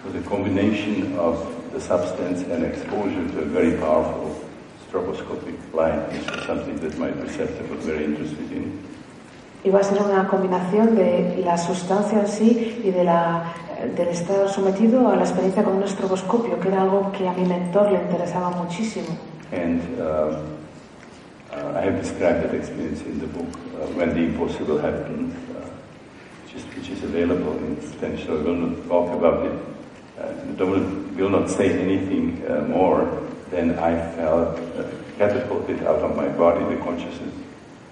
So the combination of the substance and exposure to a very powerful stroboscopic light is something that my preceptor was very interested in. Iba a ser una combinación de la sustancia en sí y de la, del estar sometido a la experiencia con un estroboscopio, que era algo que a mi mentor le interesaba muchísimo. And uh, uh, I have described that experience in the book, uh, When the Impossible Happened, uh, which, is, which is available in Spanish, so I will not talk about it. Uh, I will, will not say anything uh, more than I felt uh, catapulted out of my body, the consciousness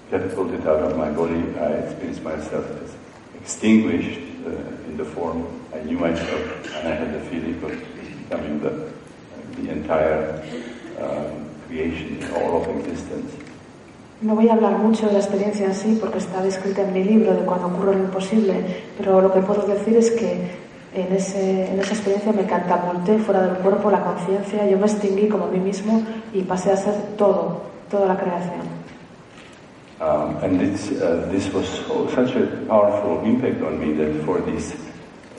catapulted out of my body. I experienced myself as extinguished uh, in the form I knew myself, and I had the feeling of becoming the, the entire um, creation, of existence. No voy a hablar mucho de la experiencia en sí porque está descrita en mi libro de cuando ocurre lo imposible, pero lo que puedo decir es que en, ese, en esa experiencia me catapulté fuera del cuerpo, la conciencia, yo me extinguí como a mí mismo y pasé a ser todo, toda la creación. Um, and it's, uh, this was so, such a powerful impact on me that for these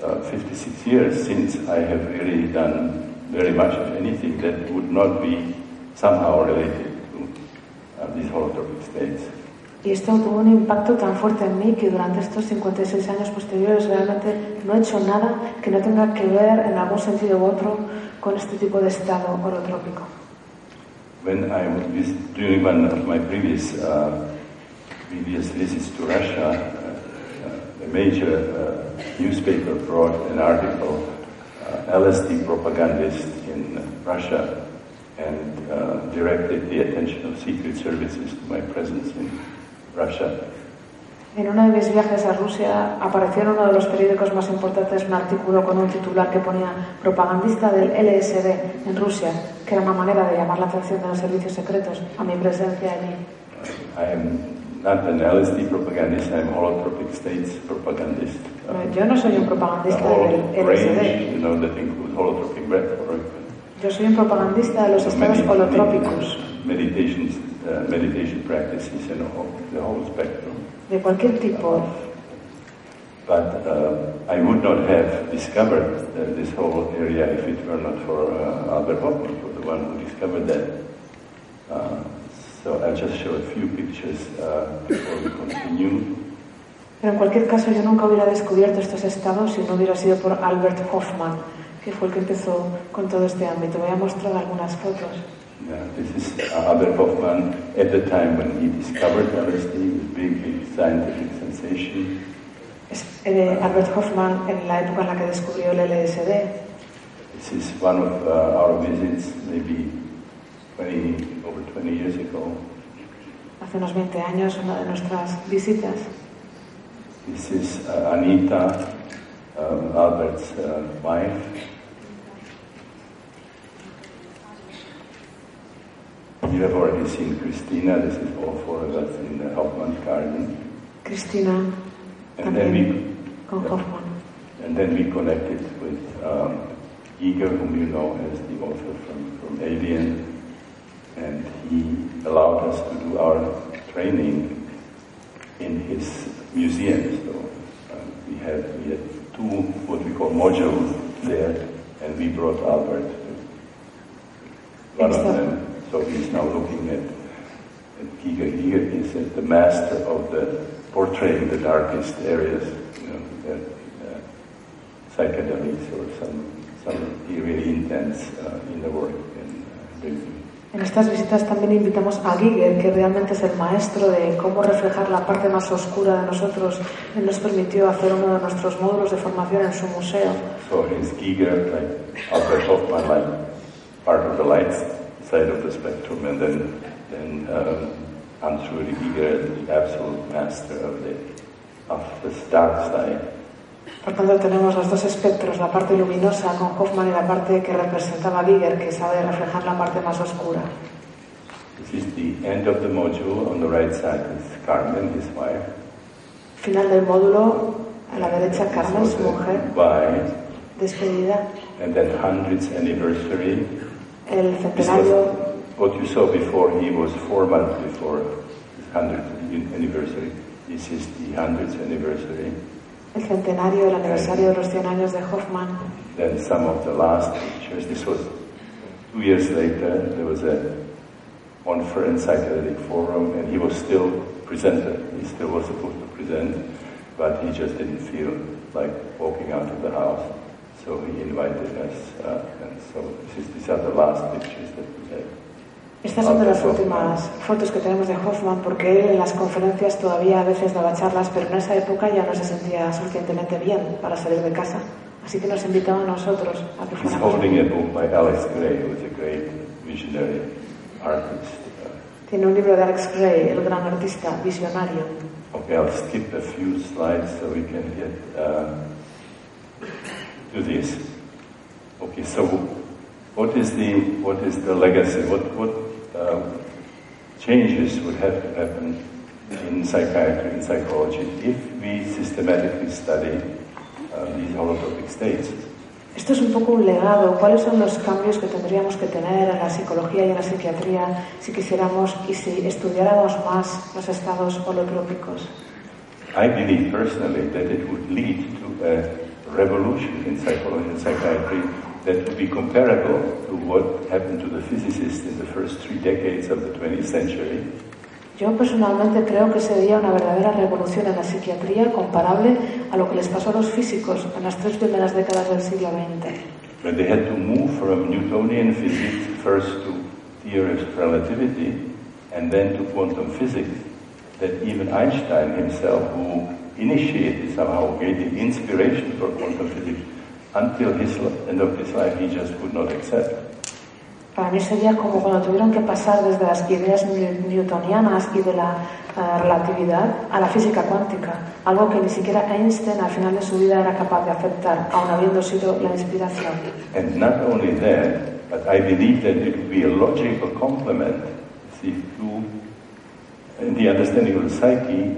uh, 56 years since I have really done very much of anything that would not be somehow related to uh, these holotropic states. Y esto tuvo un impacto tan fuerte en mí que durante estos 56 años posteriores realmente no he hecho nada que no tenga que ver en algún sentido u otro con este tipo de estado holotrópico. When I was during one of my previous uh, previous visits to Russia, uh, a major uh, newspaper brought an article, uh, LSD propagandist in Russia, and uh, directed the attention of secret services to my presence in Russia. En uno de mis viajes a Rusia apareció en uno de los periódicos más importantes un artículo con un titular que ponía propagandista del LSD en Rusia, que era una manera de llamar la atención de los servicios secretos a mi presencia allí. I am not an LSD propagandist, I'm holotropic states propagandist. Eh, Yo no soy un propagandista del range, LSD, you know, that includes holotropic breathwork, yo soy un propagandista de los estados medi- holotrópicos, meditations, uh, meditation practices, and the whole, the whole spectrum. de cualquier tipo. But uh, I would not have discovered uh, this whole area if it were not for uh, Albert Hoffman, for the one who discovered that. So I'll just show a few pictures uh, before we continue. Pero en cualquier caso yo nunca hubiera descubierto estos estados si no hubiera sido por Albert Hoffman, que fue el que empezó con todo este ámbito. Voy a mostrar algunas fotos. Yeah, this is uh, Albert Hoffman at the time when he discovered LSD, big, big scientific sensation. Es eh, Albert Hoffman en la época en la que descubrió el LSD. This is one of uh, our visits, maybe 20, over 20 years ago. Hace unos 20 años, una de nuestras visitas. This is uh, Anita, um, Albert's uh, wife. You have already seen Christina. This is all four of us in the Hoffman garden. Christina. And then we, con Hoffman. and then we connected with um, Igor, whom you know as the author from, from Alien, and he allowed us to do our training in his museum. So uh, we had we had two what we call modules there, and we brought Albert to one of them. So he's now looking at, at Giga. Giga is uh, the master of the portraying the darkest areas, you know, the, uh, psychedelics or some some really intense uh, the work and uh, En estas visitas también invitamos a Giger, que realmente es el maestro de cómo reflejar la parte más oscura de nosotros. Él nos permitió hacer uno de nuestros módulos de formación en su museo. So is Giger, like Albert Hoffman, like part of the light side of the spectrum, and then then um, Ansrudi Giger, the absolute master of the of the dark side. Por tanto, tenemos los dos espectros, la parte luminosa con Hoffman y la parte que representaba Giger, que sabe reflejar la parte más oscura. This is the end of the module. On the right side is Carmen, his wife. Final del módulo, a la derecha Carmen, su mujer. By despedida, and then hundredth anniversary. el centenario, what you saw before. He was four months before his hundredth anniversary. This is the hundredth anniversary. El centenario, el aniversario de los 100 años de Hoffman, Then some of the last pictures. This was two years later. There was a one for psychedelic forum, and he was still presenter. He still was supposed to present, but he just didn't feel like walking out of the house. So he invited us, uh, and so these are the last pictures that we had. Estas son de las últimas fotos que tenemos de Hoffman porque él en las conferencias todavía a veces daba charlas, pero en esa época ya no se sentía suficientemente bien para salir de casa. Así que nos invitaba a nosotros a que fuéramos. holding a book by Alex Gray, who is a great visionary artist. Tiene un libro de Alex Gray, el gran artista visionario. Okay, I'll skip a few slides so we can get uh, to this. Okay, so what is the what is the legacy? What what uh, changes would have to happen in psychiatry and psychology if we systematically study uh, these holotropic states? Esto es un poco un legado. ¿Cuáles son los cambios que tendríamos que tener en la psicología y en la psiquiatría si quisiéramos y si estudiáramos más los estados holotrópicos? I believe personally that it would lead to a revolution in psychology and psychiatry that would be comparable to what happened to the physicists in the first three decades of the 20th century. Yo personalmente creo que sería una verdadera revolución en la psiquiatría comparable a lo que les pasó a los físicos en las tres primeras décadas del siglo XX. When they had to move from Newtonian physics first to theory of relativity and then to quantum physics, that even Einstein himself, who initiated somehow, gave the inspiration for quantum physics, until his end of his life he just could not accept. Para mí sería como cuando tuvieron que pasar desde las ideas new- newtonianas y de la eh, relatividad a la física cuántica, algo que ni siquiera Einstein al final de su vida era capaz de aceptar, aun habiendo sido la inspiración. And not only that, but I believe that it would be a logical complement see, to in the understanding of the psyche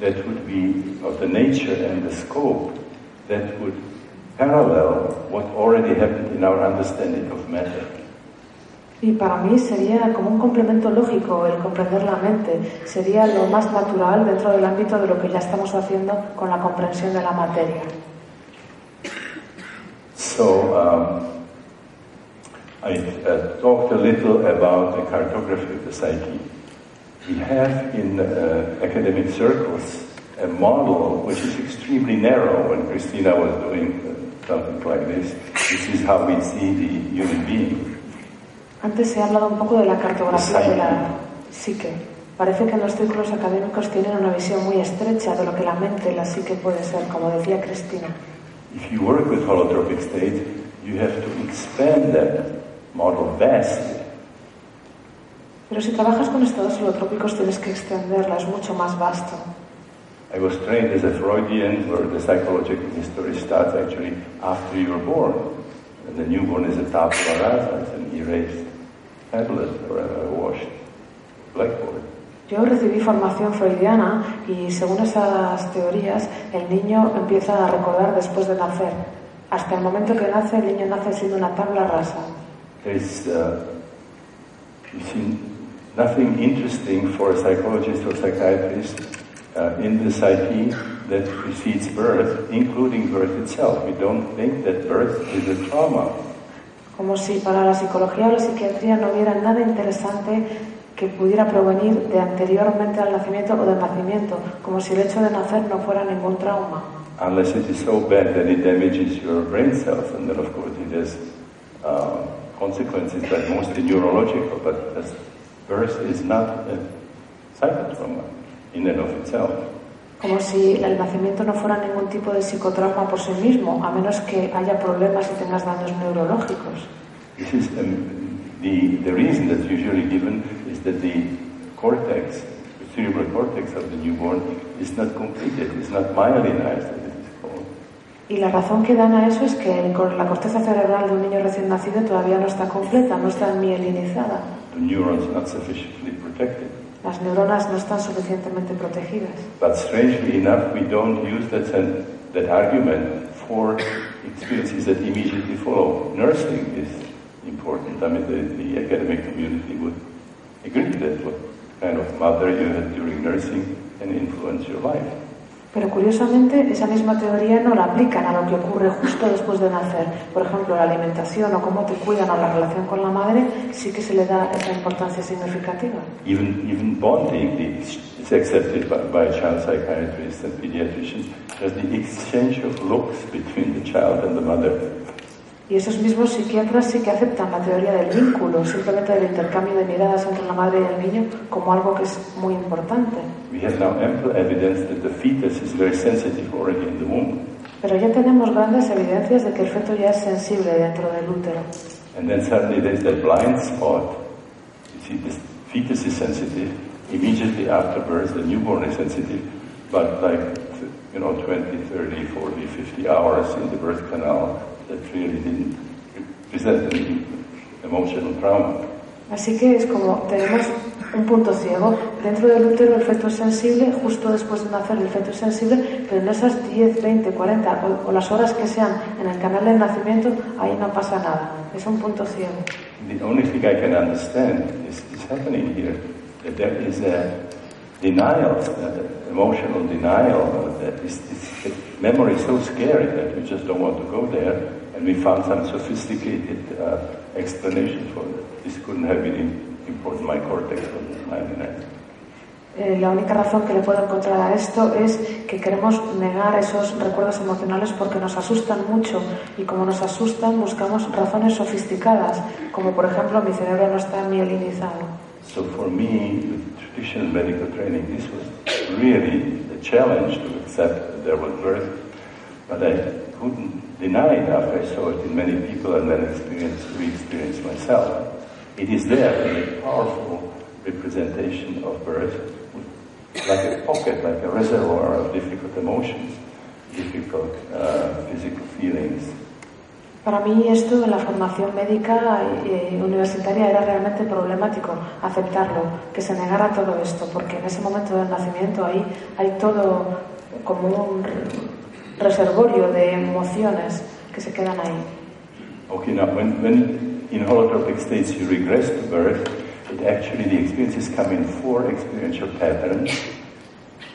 that would be of the nature and the scope that would parallel what already happened in our understanding of matter. Y para mí sería como un complemento lógico el comprender la mente, sería lo más natural dentro del ámbito de lo que ya estamos haciendo con la comprensión de la materia. So um, I uh, talked a little about the cartography of the psyche. We have in uh, academic circles a model which is extremely narrow. When Christina was doing uh, something like this, this is how we see the human being. Antes se ha hablado un poco de la cartografía de la psique. Parece que los círculos académicos tienen una visión muy estrecha de lo que la mente, la psique puede ser, como decía Cristina. If you work with holotropic states, you have to expand that model vastly. Pero si trabajas con estados holotrópicos tienes que extenderla, es mucho más vasto. I was trained as a Freudian, where the psychological history starts actually after you were born. And the newborn is a tabula rasa, it's an erased tablet or a washed blackboard. Yo recibí formación freudiana y según esas teorías el niño empieza a recordar después de nacer. Hasta el momento que nace el niño nace siendo una tabla rasa. There's, uh, you see, nothing interesting for a psychologist or psychiatrist uh, in the psyche that precedes birth, including birth itself. We don't think that birth is a trauma. Como si para la psicología o la psiquiatría no hubiera nada interesante que pudiera provenir de anteriormente al nacimiento o del nacimiento, como si el hecho de nacer no fuera ningún trauma. unless it is so bad that it damages your brain cells, and then of course it has uh, consequences, but mostly neurological. But birth is not a psychotrauma in and of itself. Como si el nacimiento no fuera ningún tipo de psicotrauma por sí mismo, a menos que haya problemas y tengas daños neurológicos. This is um, the the reason that's usually given is that the cortex, the cerebral cortex of the newborn, is not completed, is not myelinized, as it is called. Y la razón que dan a eso es que el la corteza cerebral de un niño recién nacido todavía no está completa, no está mielinizada. The neurons not sufficiently protected. Las neuronas no están suficientemente protegidas. But strangely enough, we don't use that, that argument for experiences that immediately follow. Nursing is important. I mean, the, the academic community would agree that what kind of mother you had during nursing can influence your life. Pero curiosamente, esa misma teoría no la aplican a lo que ocurre justo después de nacer. Por ejemplo, la alimentación o cómo te cuidan o la relación con la madre, sí que se le da esa importancia significativa. Even, even is accepted by, by child psychiatrists and pediatricians the exchange of looks between the child and the mother. Y esos mismos psiquiatras sí que aceptan la teoría del vínculo, simplemente del intercambio de miradas entre la madre y el niño, como algo que es muy importante. We have now ample evidence that the fetus is very sensitive already in the womb. Pero ya tenemos grandes evidencias de que el feto ya es sensible dentro del útero. And then suddenly there's that blind spot. You see, this fetus is sensitive. Immediately after birth, the newborn is sensitive. But like, you know, 20, 30, 40, 50 hours in the birth canal, that really didn't present any emotional trauma. Así que es como tenemos un punto ciego. Dentro del útero el feto es sensible, justo después de nacer el feto es sensible, pero en esas 10, 20, 40 o, o las horas que sean en el canal del nacimiento, ahí no pasa nada. Es un punto ciego. The only thing I can understand is, is happening here, that there is a denial, uh, emotional denial, that is, is, memory is so scary that we just don't want to go there, and we found some sophisticated uh, explanation for that. This couldn't have been important, my cortex was 99. Eh, la única razón que le puedo encontrar a esto es que queremos negar esos recuerdos emocionales porque nos asustan mucho y como nos asustan buscamos razones sofisticadas, como por ejemplo mi cerebro no está mielinizado. So for me, with traditional medical training, this was really a challenge to accept that there was birth, but I couldn't deny after I saw it in many people and then experience, re-experienced myself. It is there in a powerful representation of birth, like a pocket, like a reservoir of difficult emotions, difficult uh, physical feelings. Para mí esto en la formación médica y universitaria era realmente problemático aceptarlo, que se negara todo esto, porque en ese momento del nacimiento ahí hay todo como un reservorio de emociones que se quedan ahí. Okay, now when, when in holotropic states you regress to birth, it actually the experiences come in four experiential patterns.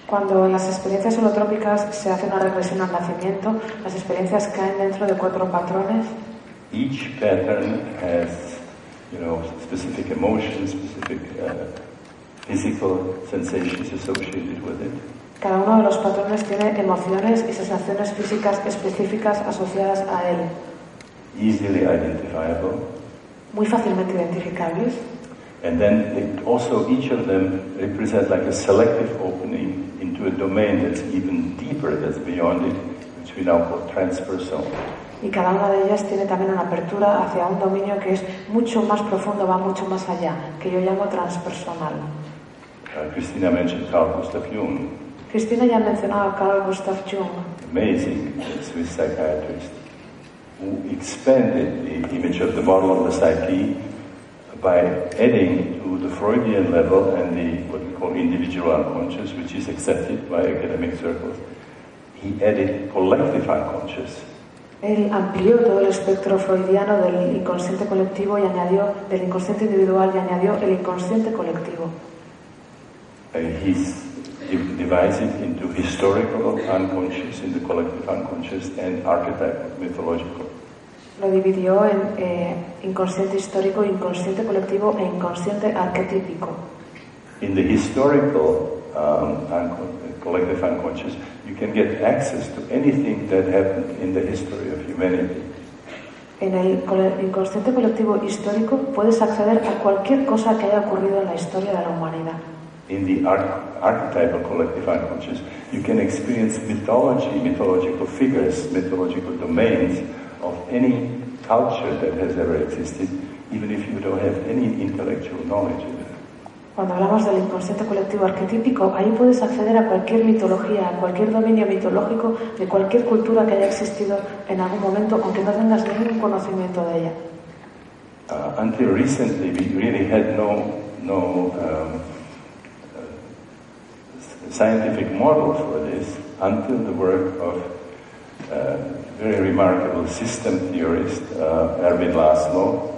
Cuando en las experiencias holotrópicas se hace una regresión al nacimiento, las experiencias caen dentro de cuatro patrones. Each pattern has, you know, specific emotions, specific uh, physical sensations associated with it. Cada uno de los patrones tiene emociones y sensaciones físicas específicas asociadas a él, easily identifiable. muy fácilmente identificables. And then also each of them represent like a selective opening into a domain that's even deeper, that's beyond it, which we now call transpersonal. Y cada una de ellas tiene también una apertura hacia un dominio que es mucho más profundo, va mucho más allá, que yo llamo transpersonal. Uh, Christina mentioned Carl Gustav Jung, Cristina ya ha mencionado a Carl Gustav Jung, amazing Swiss psychiatrist, who expanded the image of the model of the psyche by adding to the Freudian level and the what we call individual unconscious, which is accepted by academic circles. He added collective unconscious. Él amplió todo el espectro freudiano del inconsciente colectivo y añadió del inconsciente individual y añadió el inconsciente colectivo. He's div- divides it into historical unconscious, in the collective unconscious, and archetypal mythological. Lo dividió en eh, inconsciente histórico, inconsciente colectivo e inconsciente arquetípico. In the historical um, uncon- collective unconscious, you can get access to anything that happened in the history of humanity. En el inconsciente colectivo histórico puedes acceder a cualquier cosa que haya ocurrido en la historia de la humanidad. In the archetypal collective unconscious, you can experience mythology, mythological figures, mythological domains of any culture that has ever existed, even if you don't have any intellectual knowledge of it. Cuando hablamos del inconsciente colectivo arquetípico, ahí puedes acceder a cualquier mitología, a cualquier dominio mitológico de cualquier cultura que haya existido en algún momento, aunque no tengas ningún conocimiento de ella. Uh, until recently, we really had no, no um, scientific model for this until the work of uh, very remarkable system theorist, uh, Erwin Laszlo,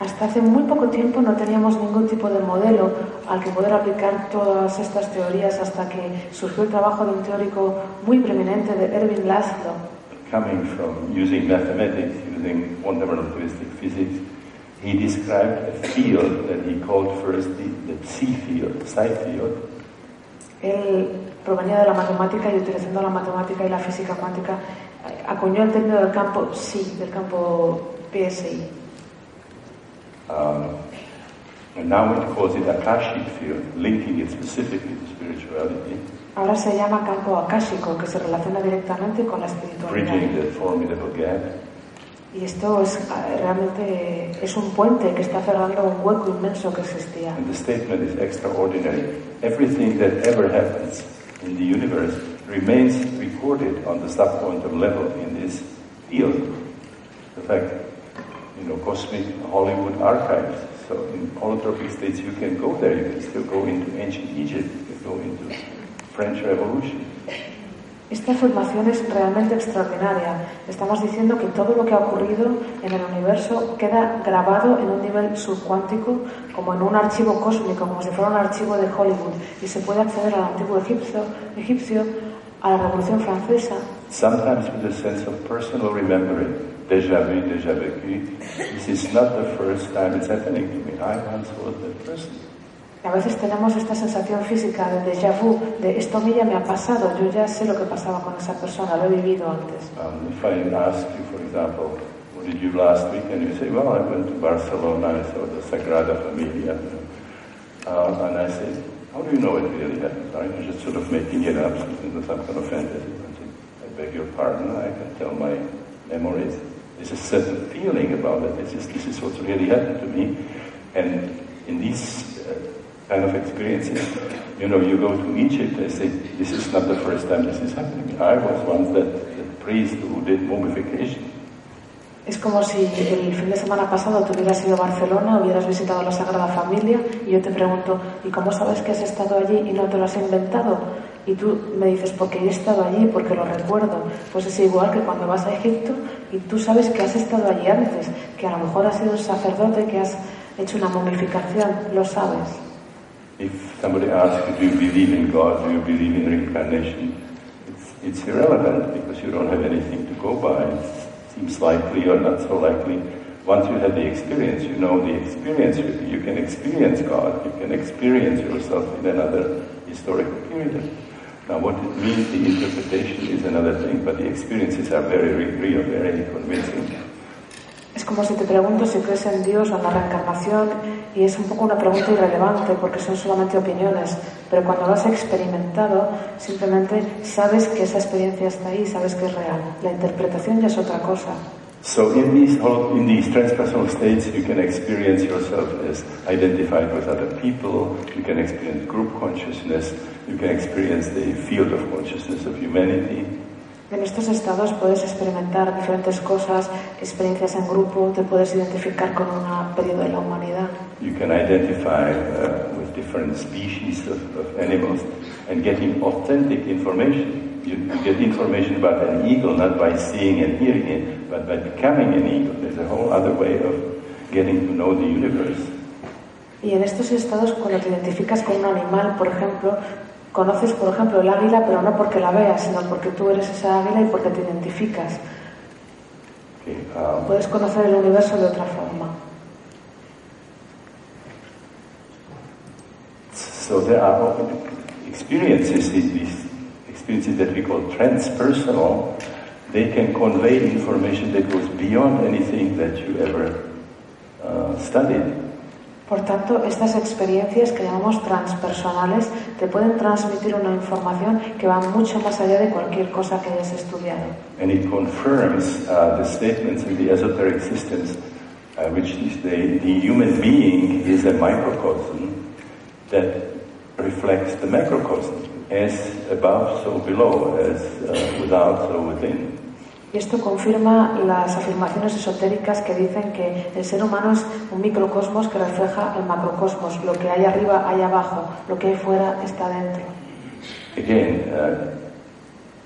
Hasta hace muy poco tiempo no teníamos ningún tipo de modelo al que poder aplicar todas estas teorías hasta que surgió el trabajo de un teórico muy preeminente de Erwin Laszlo, coming from using mathematics, using quantum relativistic physics. He described a field that he called first the, the psi field, psi field, Él provenía de la matemática y utilizando la matemática y la física cuántica acuñó el término del campo psi, del campo PSI. Um, and now it calls it Akashic field, linking it specifically to spirituality, Ahora se llama campo akáshico, que se relaciona directamente con la bridging espiritualidad. the formidable gap. Y esto es eh, realmente es un puente que está cerrando un hueco inmenso que existía. And the statement is extraordinary. Everything that ever happens in the universe remains recorded on the subquantum level in this field. In fact, you know, cosmic Hollywood archives. So in holotropic states, you can go there. You can still go into ancient Egypt. You can go into French Revolution. Esta afirmación es realmente extraordinaria. Estamos diciendo que todo lo que ha ocurrido en el universo queda grabado en un nivel subcuántico, como en un archivo cósmico, como si fuera un archivo de Hollywood, y se puede acceder al antiguo egipcio, egipcio a la Revolución Francesa, Sometimes with a sense of personal remembering, déjà vu, déjà vécu. This is not the first time it's happening to me. I once was that person. A veces tenemos esta sensación física de déjà vu, de esto a mí ya me ha pasado, yo ya sé lo que pasaba con esa persona, lo he vivido antes. Um, if I ask you, for example, what did you last week? And you say, well, I went to Barcelona, I saw the Sagrada Familia. Uh, and I say, how do you know it really happened? Are you just sort of making it up, into some kind of fantasy? I beg your pardon, I can tell my memories. There's a certain feeling about it. It's just, this is what's really happened to me. And in these uh, kind of experiences, you know, you go to Egypt, they say, this is not the first time this is happening. I was once that, that priest who did mummification. Es como si el fin de semana pasado tú hubieras ido a Barcelona, hubieras visitado la Sagrada Familia y yo te pregunto, ¿y cómo sabes que has estado allí y no te lo has inventado? Y tú me dices, porque he estado allí, porque lo recuerdo. Pues es igual que cuando vas a Egipto y tú sabes que has estado allí antes, que a lo mejor has sido un sacerdote, que has hecho una momificación, lo sabes. If somebody asks you, do you believe in God, do you believe in reincarnation, it's, it's irrelevant because you don't have anything to go by. It seems likely or not so likely. Once you have the experience, you know the experience. You, you can experience God, you can experience yourself in another historical period. Now, what it means, the interpretation is another thing, but the experiences are very real, very convincing. Es como si te pregunto si crees en Dios o en la reencarnación y es un poco una pregunta irrelevante porque son solamente opiniones, pero cuando lo has experimentado simplemente sabes que esa experiencia está ahí, sabes que es real. La interpretación ya es otra cosa. So in these whole, in these transpersonal states, you can experience yourself as identified with other people. You can experience group consciousness. You can experience the field of consciousness of humanity. En estos estados puedes experimentar diferentes cosas, experiencias en grupo, te puedes identificar con un periodo de la humanidad. You can identify uh, with different species of, of animals and getting authentic information. You, you get information about an eagle not by seeing and hearing it, but by becoming an eagle. There's a whole other way of getting to know the universe. Y en estos estados, cuando te identificas con un animal, por ejemplo, conoces, por ejemplo, el águila, pero no porque la veas, sino porque tú eres esa águila y porque te identificas. Okay, um, Puedes conocer el universo de otra forma. So there are experiences, these experiences that we call transpersonal, they can convey information that goes beyond anything that you ever uh, studied. Por tanto, estas experiencias que llamamos transpersonales te pueden transmitir una información que va mucho más allá de cualquier cosa que hayas estudiado. And it confirms uh, the statements in the esoteric systems, uh, which is the, the human being is a microcosm that reflects the macrocosm, as above, so below, as uh, without, so within. Esto confirma las afirmaciones esotéricas que dicen que el ser humano es un microcosmos que refleja el macrocosmos. Lo que hay arriba hay abajo, lo que hay fuera está dentro. Again, uh,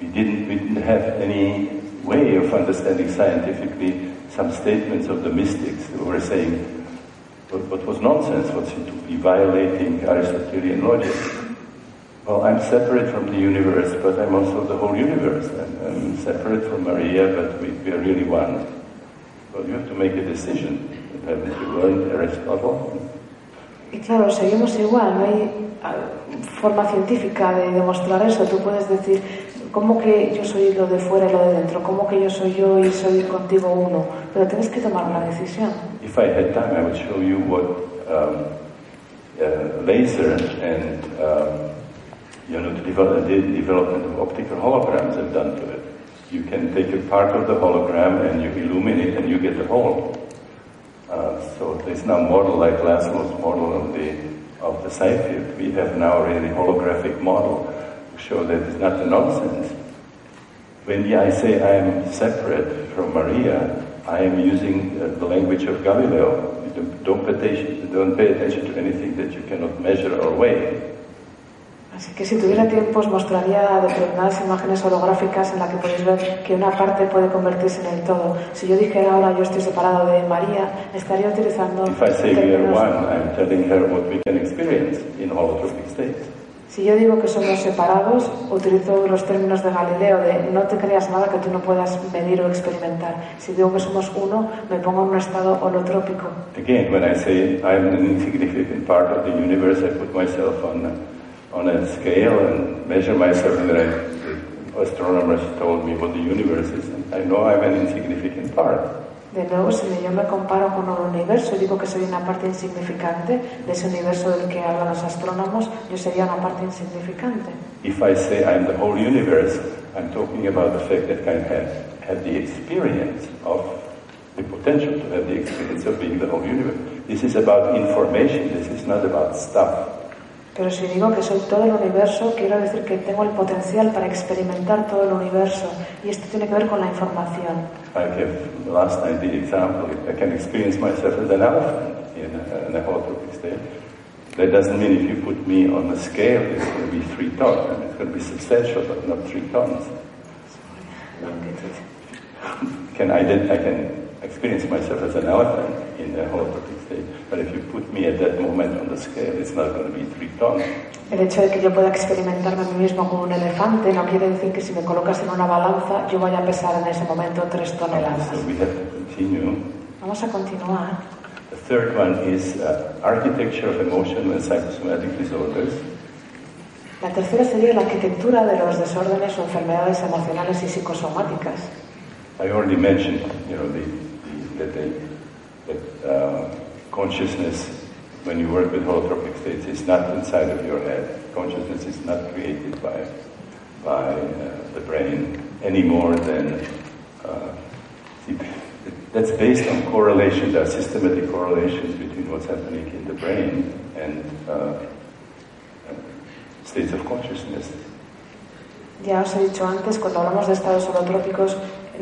we didn't we didn't have any way of understanding scientifically some statements of the mystics who were saying what, what was nonsense, what seemed to be violating Aristotelian logic. Well, I'm separate from the universe, but I'm also the whole universe. I'm, I'm separate from Maria, but we, we are really one. Well, you have to make a decision. Haven't you learned Aristotle? Y claro, seguimos igual, no hay ah, forma científica de demostrar eso. Tú puedes decir, ¿cómo que yo soy lo de fuera y lo de dentro? ¿Cómo que yo soy yo y soy contigo uno? Pero tienes que tomar una decisión. If I had time, I would show you what um, uh, laser and um, you know, the, the development of optical holograms have done to it. You can take a part of the hologram and you illuminate and you get the whole. Uh, so there's now model like Laszlo's model of the of the side field. We have now a really holographic model to show that it's not a nonsense. When I say I am separate from Maria, I am using uh, the language of Galileo. Don't pay, attention, don't pay attention to anything that you cannot measure or weigh. Así que si tuviera tiempo os mostraría determinadas imágenes holográficas en las que podéis ver que una parte puede convertirse en el todo. Si yo dijera ahora yo estoy separado de María, estaría utilizando... If I say we are one, I'm telling her what we can experience in holotropic states. Si yo digo que somos separados, utilizo los términos de Galileo de no te creas nada que tú no puedas medir o experimentar. Si digo que somos uno, me pongo en un estado holotrópico. Again, when I say I'm an insignificant part of the universe, I put myself on on a scale and measure myself, and then astronomers told me what the universe is, and I know I'm an insignificant part. De nuevo, si yo me comparo con un universo y digo que soy una parte insignificante de ese universo del que hablan los astrónomos, yo sería una parte insignificante. If I say I'm the whole universe, I'm talking about the fact that I have, have the experience of the potential to have the experience of being the whole universe. This is about information, this is not about stuff. Pero si digo que soy todo el universo, quiero decir que tengo el potencial para experimentar todo el universo. Y esto tiene que ver con la información. I gave last night the example, I can experience myself as an elephant in a, in a holotropic state. That doesn't mean if you put me on a scale, it's going to be three tons. I mean, it's going to be substantial, but not three tons. can I, I can experience myself as an elephant in a holotropic but if you put me at that moment on the scale, it's not going to be three tons. El hecho de que yo pueda experimentarme a mí mismo como un elefante no quiere decir que si me colocas en una balanza yo vaya a pesar en ese momento tres toneladas. So we have to continue. Vamos a continuar. The third one is uh, architecture of emotional and psychosomatic disorders. La tercera sería la arquitectura de los desórdenes o enfermedades emocionales y psicosomáticas. I already mentioned, you know, the, the, that, they, that uh, consciousness, when you work with holotropic states, is not inside of your head. Consciousness is not created by, by uh, the brain any more than. Uh, that's based on correlation. There are systematic correlations between what's happening in the brain and uh, states of consciousness. Ya os he dicho antes, cuando hablamos de estados holotrópicos,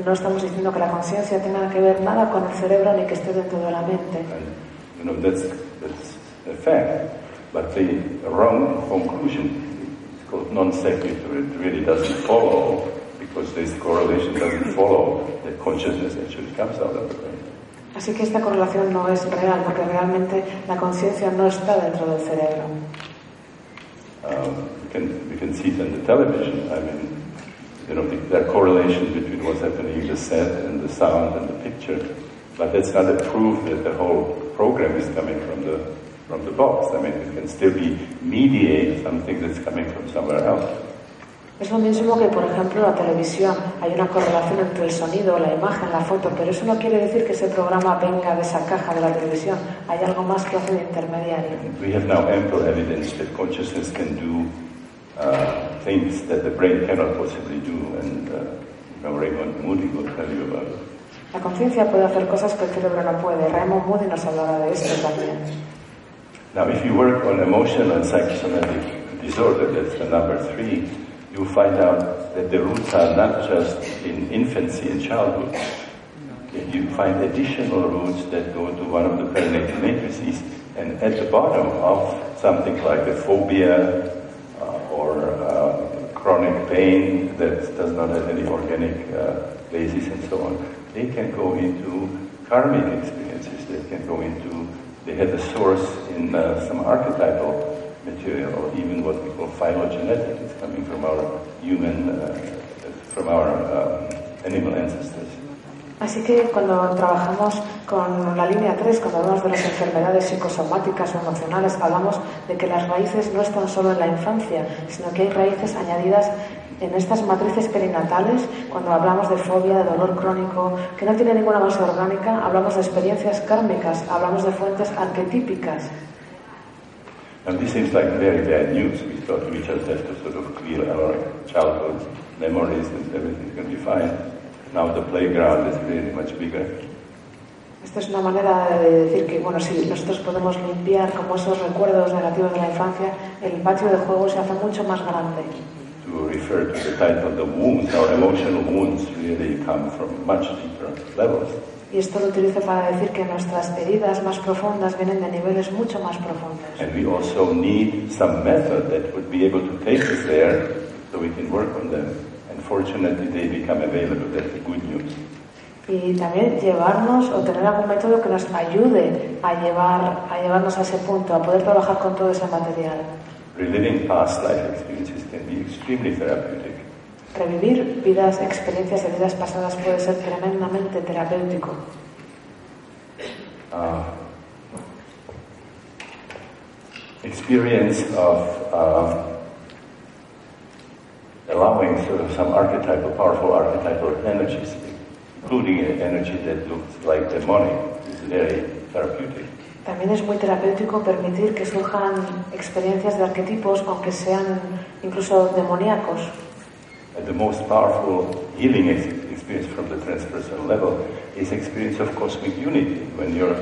no estamos diciendo que la conciencia tenga que ver nada con el cerebro ni que esté dentro de la mente. And, you know, that's, that's a fact. But the wrong conclusion, it's called non sequitur, it really doesn't follow because this correlation doesn't follow that consciousness actually comes out of the brain. Así que esta correlación no es real, porque realmente la conciencia no está dentro del cerebro. Um, we, can, we can see it on the television. I mean, you know, there are correlations between what's happening in the set and the sound and the picture, but that's not a proof that the whole program is coming from the from the box. I mean, it can still be mediate something that's coming from somewhere else. Es lo mismo que, por ejemplo, la televisión. Hay una correlación entre el sonido, la imagen, la foto, pero eso no quiere decir que ese programa venga de esa caja de la televisión. Hay algo más que hace de intermediario. We have now ample evidence that consciousness can do uh, things that the brain cannot possibly do, and uh, Raymond Moody will tell you about it. La conciencia puede hacer cosas que el cerebro no puede. Raymond Moody nos hablará de esto también. Now, if you work on emotional and psychosomatic disorder, that's the number three, you find out that the roots are not just in infancy and childhood. You find additional roots that go to one of the perinatal matrices, and at the bottom of something like a phobia uh, or uh, chronic pain that does not have any organic uh, basis and so on, they can go into karmic experiences. They can go into, they have a source in uh, some archetypal material, or even what we call phylogenetic. It's coming from our human, uh, from our um, animal ancestors. Así que cuando trabajamos con la línea 3, cuando hablamos de las enfermedades psicosomáticas o emocionales, hablamos de que las raíces no están solo en la infancia, sino que hay raíces añadidas en estas matrices perinatales, cuando hablamos de fobia, de dolor crónico, que no tiene ninguna base orgánica, hablamos de experiencias kármicas, hablamos de fuentes arquetípicas. And this seems like very bad news. We thought we just have to sort of clear our childhood memories and everything can be fine. Now the playground is really much bigger. Esta es una manera de decir que, bueno, si nosotros podemos limpiar como esos recuerdos negativos de la infancia, el patio de juego se hace mucho más grande. To refer to the title, the wounds, our emotional wounds really come from much deeper levels. Y esto lo utilizo para decir que nuestras heridas más profundas vienen de niveles mucho más profundos. And we also need some method that would be able to take us there so we can work on them. Fortunately, they become available. That's the good news. Y también llevarnos o tener algún método que nos ayude a, llevar, a llevarnos a ese punto, a poder trabajar con todo ese material. Reliving past life experiences can be extremely therapeutic. Revivir vidas, experiencias de vidas pasadas puede ser tremendamente terapéutico. Uh, experience of uh, allowing sort of some archetypal, powerful archetypal energies, including an energy that looks like demonic, is very therapeutic. También es muy terapéutico permitir que surjan experiencias de arquetipos, aunque sean incluso demoníacos. And the most powerful healing experience from the transpersonal level is experience of cosmic unity. When your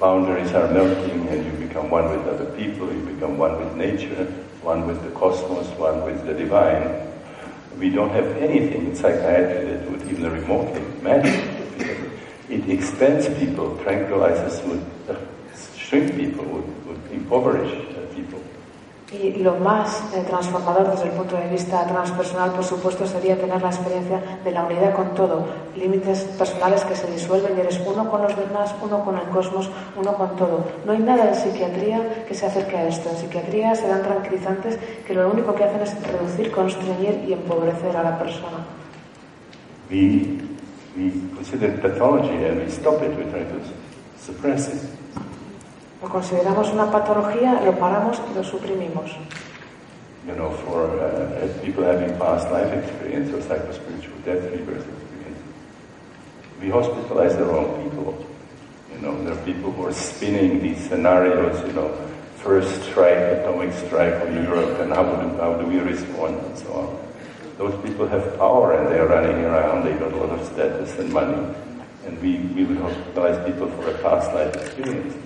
boundaries are melting and you become one with other people, you become one with nature, one with the cosmos, one with the divine. We don't have anything in psychiatry that would even remotely imagine it. It expands people, tranquilizes, would uh, shrink people, would, would impoverish. Y lo más eh, transformador desde el punto de vista transpersonal, por supuesto, sería tener la experiencia de la unidad con todo, límites personales que se disuelven y eres uno con los demás, uno con el cosmos, uno con todo. No hay nada en psiquiatría que se acerque a esto. En psiquiatría se tranquilizantes que lo único que hacen es reducir, constreñir y empobrecer a la persona. We, we consider pathology and we stop it, we try to. Lo consideramos una patología, lo paramos y lo suprimimos. You know, for uh, people having past life experience or psychospiritual death rebirth experience, we hospitalize the wrong people. You know, there are people who are spinning these scenarios, you know, first strike, atomic strike on Europe, and how do, how do we respond, and so on. Those people have power and they're running around, they got a lot of status and money, and we, we would hospitalize people for a past life experience.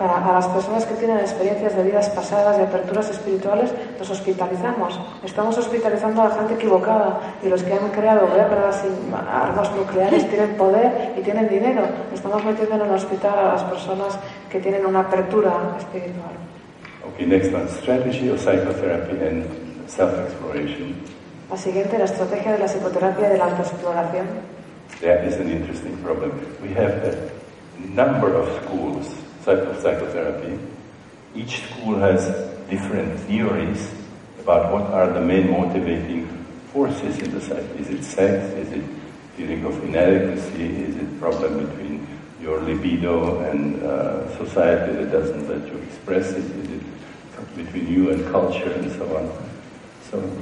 Para a las personas que tienen experiencias de vidas pasadas y aperturas espirituales, los hospitalizamos. Estamos hospitalizando a la gente equivocada y los que han creado guerras y armas nucleares tienen poder y tienen dinero. Estamos metiendo en el hospital a las personas que tienen una apertura espiritual. Okay, next one, strategy of psychotherapy and self-exploration. La siguiente, la estrategia de la psicoterapia y de la autoexploración. That is an interesting problem. We have a number of schools psych- of psychotherapy. Each school has different theories about what are the main motivating forces in the psyche. Is it sex? Is it feeling of inadequacy? Is it problem between your libido and uh, society that doesn't let you express it? Is it between you and culture and so on? So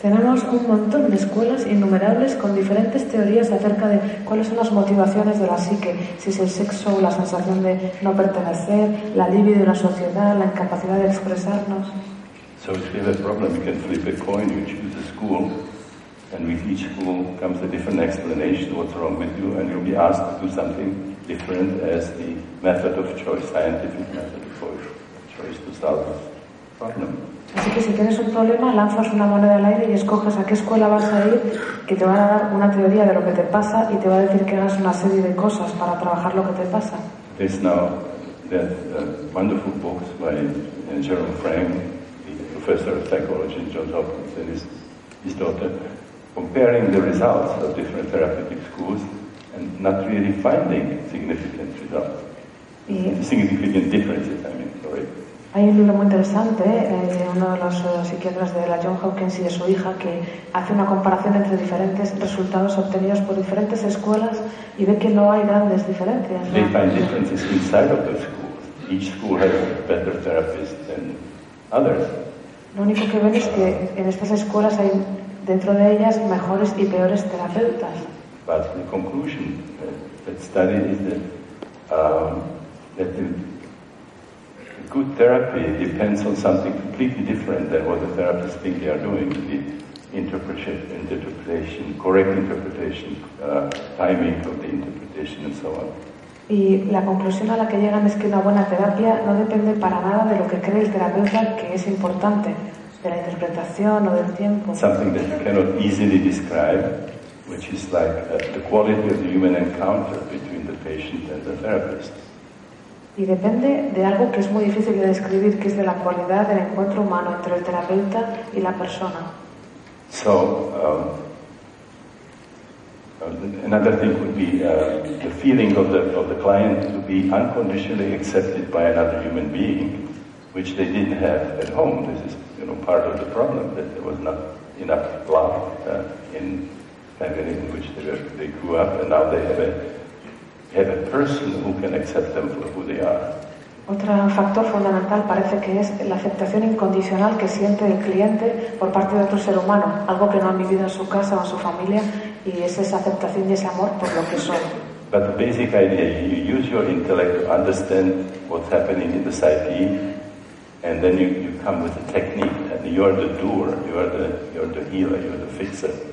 Tenemos un montón de escuelas innumerables con diferentes teorías acerca de cuáles son las motivaciones de la psique, si es el sexo, la sensación de no pertenecer, la libido de la sociedad, la incapacidad de expresarnos. So if you have a problem, you can flip a coin, you choose a school, and with each school comes a different explanation what's wrong with you, and you'll be asked to do something different as the method of choice, scientific method of choice to solve this problem. Así que si tienes un problema, lanzas una moneda al aire y escoges a qué escuela vas a ir, que te van a dar una teoría de lo que te pasa y te va a decir que hagas una serie de cosas para trabajar lo que te pasa. There's now that uh, wonderful books by uh, Jerome Frank, the professor of psychology at Johns Hopkins, and his, his daughter, comparing the results of different therapeutic schools and not really finding significant results. Y Significant differences, I mean, sorry. Hay un libro muy interesante eh, de uno de los eh, psiquiatras de la John Hopkins y de su hija que hace una comparación entre diferentes resultados obtenidos por diferentes escuelas y ve que no hay grandes diferencias. ¿no? They find differences inside of the schools. Each school has better therapists than others. Lo único que ven es que en estas escuelas hay dentro de ellas mejores y peores terapeutas. But the conclusion uh, that study is that, um, that the good therapy depends on something completely different than what the therapists think they are doing. The interpretation, interpretation correct interpretation, uh, timing of the interpretation, and so on. Y la conclusión a la que llegan es que una buena terapia no depende para nada de lo que cree el terapeuta que es importante, de la interpretación o del tiempo. Something that you cannot easily describe, which is like uh, the quality of the human encounter between the patient and the therapist. Y depende de algo que es muy difícil de describir, que es de la cualidad del encuentro humano entre el terapeuta y la persona. So, um, uh, another thing would be uh, the feeling of the, of the client to be unconditionally accepted by another human being, which they didn't have at home. This is, you know, part of the problem, that there was not enough love uh, in family in which they, were, they grew up, and now they have a, Otro factor fundamental parece que es la aceptación incondicional que siente el cliente por parte de otro ser humano, algo que no han vivido en su casa o en su familia, y es esa aceptación y ese amor por lo que son. But the basic idea, you use your intellect to understand what's happening in the psyche, and then you, you come with a technique, and you're the doer, you're the, you're the healer, you're the fixer.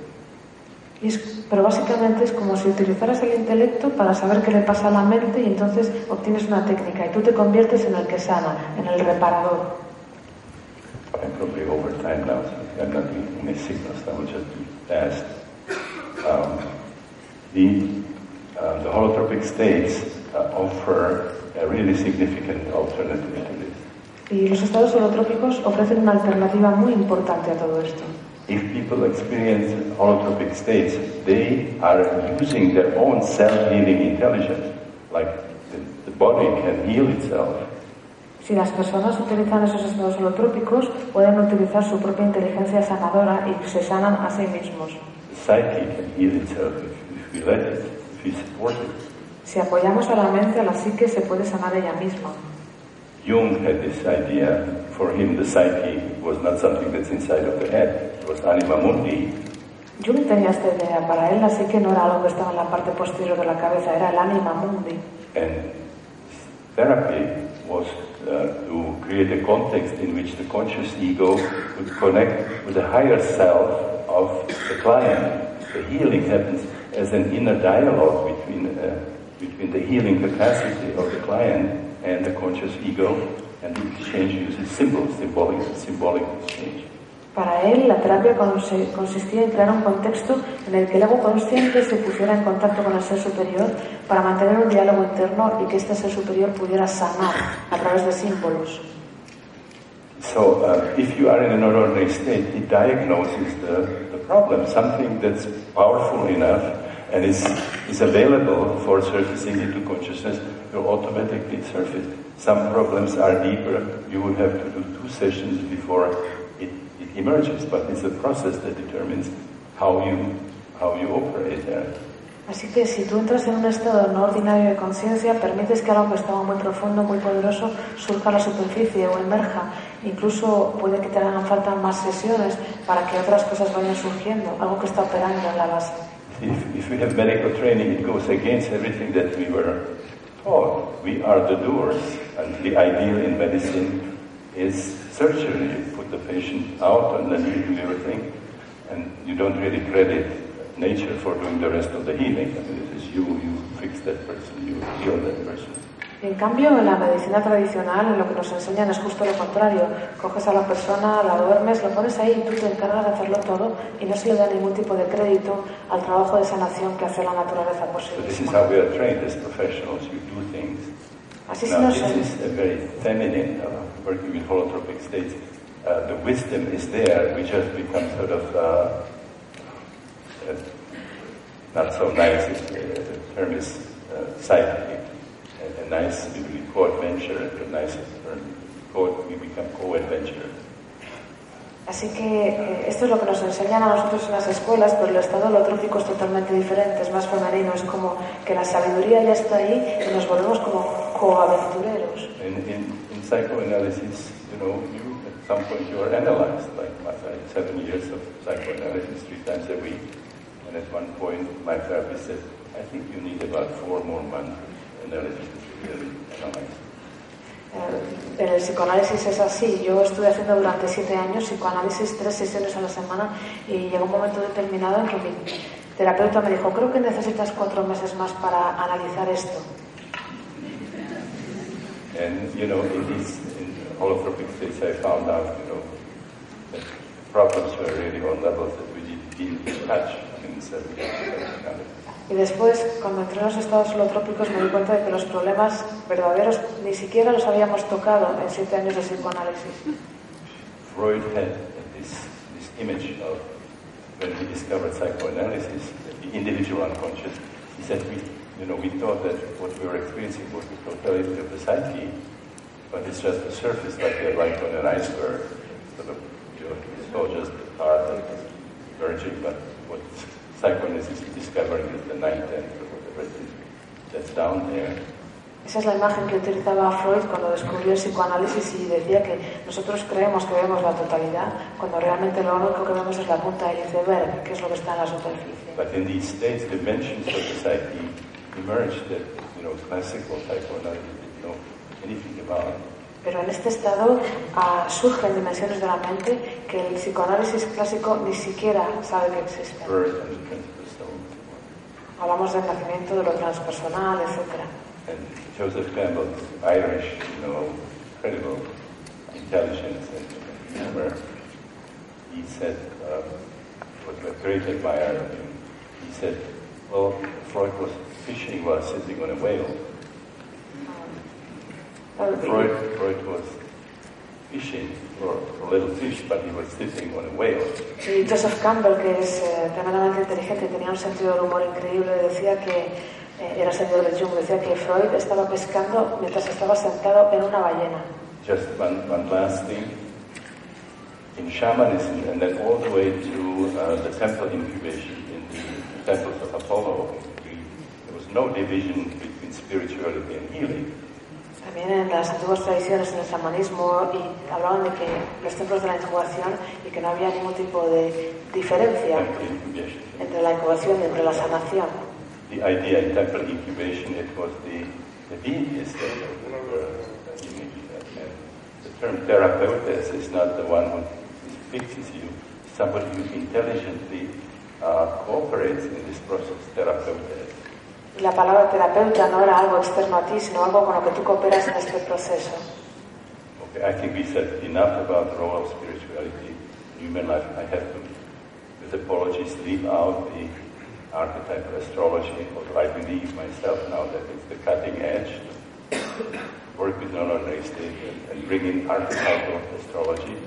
Es- pero básicamente es como si utilizaras el intelecto para saber qué le pasa a la mente y entonces obtienes una técnica y tú te conviertes en el que sana, en el reparador. Probably over time now, I'm not giving any signals, I will just be fast. Um, the, uh, the holotropic states uh, offer a really significant alternative to this. Y los estados holotrópicos ofrecen una alternativa muy importante a todo esto. If people experience holotropic states, they are using their own self-healing intelligence, like the, the body can heal itself. Si las personas utilizan esos estados holotrópicos, pueden utilizar su propia inteligencia sanadora y se sanan a sí mismos. The psyche can heal itself if, if we let it, if we support it. Si apoyamos a la mente, la psique se puede sanar ella misma. Jung had this idea. For him, the psyche was not something that's inside of the head. It was anima mundi. Jung tenía esta idea. Para él la psique no era algo que estaba en la parte posterior de la cabeza, era el ánima mundi. And therapy was uh, to create a context in which the conscious ego would connect with the higher self of the client. The healing happens as an inner dialogue between, uh, between the healing capacity of the client and the conscious ego, and the exchange uses symbols, symbolic, symbolic exchange. Para él, la terapia consistía en crear un contexto en el que el ego consciente se pusiera en contacto con el ser superior para mantener un diálogo interno y que este ser superior pudiera sanar a través de símbolos. So, uh, if you are in an ordinary state, it diagnoses the, the problem, something that's powerful enough and is, is available for surfacing into consciousness will automatically surface. Some problems are deeper. You would have to do two sessions before it, it emerges, but it's a process that determines how you, how you operate there. Así que si tú entras en un estado no ordinario de conciencia, permites que algo que estaba muy profundo, muy poderoso, surja a la superficie o emerja. Incluso puede que te hagan falta más sesiones para que otras cosas vayan surgiendo, algo que está operando en la base. If, if we have medical training, it goes against everything that we were We are the doers, and the ideal in medicine is surgery. You put the patient out, and then you do everything, and you don't really credit nature for doing the rest of the healing. I mean, it is you, you fix that person, you heal that person. En cambio, en la medicina tradicional lo que nos enseñan es justo lo contrario. Coges a la persona, la duermes, lo pones ahí y tú te encargas de hacerlo todo y no se le da ningún tipo de crédito al trabajo de sanación que hace la naturaleza por sí misma. So this is how we are trained as professionals. You do things. Así se Now, this is a very feminine, uh, working with holotropic states. Uh, the wisdom is there. We just become sort of uh, uh, not so nice. It's, uh, the term is uh, sidekick. A, a nice, we will co-adventure, and the nicest term, co- we become co-adventurers. Así que eh, esto es lo que nos enseñan a nosotros en las escuelas, pero el estado holotrópico es totalmente diferente, es más femenino, es como que la sabiduría ya está ahí y nos volvemos como coaventureros. And in, in psychoanalysis, you know, you at some point you are analyzed, like my seven years of psychoanalysis three times a week. And at one point, my therapist said, I think you need about four more months of analysis to really analyze. Eh, En el psicoanálisis es así. Yo estuve haciendo durante siete años psicoanálisis, tres sesiones a la semana, y llegó un momento determinado en que mi terapeuta me dijo, creo que necesitas cuatro meses más para analizar esto. And, you know, in these in holotropic states, I found out, you know, that problems were really on levels that we didn't even touch in seven years of. Y después, cuando entré en los estados holotrópicos, me di cuenta de que los problemas verdaderos ni siquiera los habíamos tocado en siete años de psicoanálisis. Freud had this, this image of when he discovered psychoanalysis, the individual unconscious. He said, we, you know, we thought that what we were experiencing was the totality of the psyche, but it's just the surface, like a light on an iceberg. Sort of, you know, it's all just the part that is emerging, but what psychoanalysis is discovering is the nine-tenth or whatever it is that's down there. Esa es la imagen que utilizaba Freud cuando descubrió el psicoanálisis y decía que nosotros creemos que vemos la totalidad cuando realmente lo único que vemos es la punta del iceberg, que es lo que está en la superficie. But in these states, dimensions of the psyche emerge that, you know, classical psychoanalysis didn't know anything about. Pero en este estado ah, surgen dimensiones de la mente que el psicoanálisis clásico ni siquiera sabe que existen. birth and the transpersonal. Hablamos del nacimiento, de lo transpersonal, etc. And Joseph Campbell's Irish, you know, incredible intelligence and humor. He said, uh, was a great admirer of him. He said, well, Freud was fishing while sitting on a whale. Freud, Freud was fishing for a little fish, but he was sitting on a whale. Y Joseph Campbell, que es eh, tremendamente inteligente tenía un sentido del humor increíble, decía que, eh, era señor de Jung, decía que Freud estaba pescando mientras estaba sentado en una ballena. Just one, one last thing. In shamanism, and then all the way to uh, the temple incubation in the temples of Apollo, was no division between spirituality and healing. También en las antiguas tradiciones en el shamanismo y hablaban de que los templos de la incubación y que no había ningún tipo de diferencia Temple incubation. entre la incubación y entre la sanación. The idea in temple incubation, it was the, the deities that were in it. The term therapeutes is not the one who fixes you, somebody who intelligently uh, cooperates in this process, therapeutes. Y la palabra terapeuta no era algo externo a ti, sino algo con lo que tú cooperas en este proceso. Okay, I think we said enough about the role of spirituality in human life. I have to, with apologies, leave out the archetype of astrology, although I believe myself now that it's the cutting edge work with non-ordinary state and, and bring in archetypal astrology.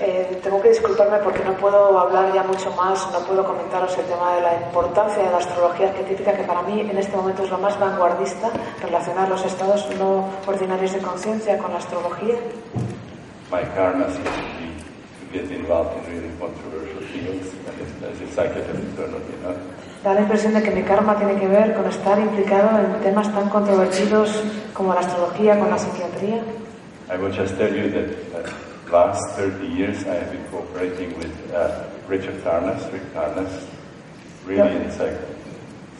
Eh, tengo que disculparme porque no puedo hablar ya mucho más, no puedo comentaros el tema de la importancia de la astrología arquetípica, que para mí en este momento es lo más vanguardista, relacionar los estados no ordinarios de conciencia con la astrología. My karma seems to be to get involved in really controversial fields, as a. Da la impresión de que mi karma tiene que ver con estar implicado en temas tan controvertidos como la astrología, con la psiquiatría. I will just tell you that uh, last 30 years I have been cooperating with uh, Richard Tarnas, Rick Tarnas, really in psych-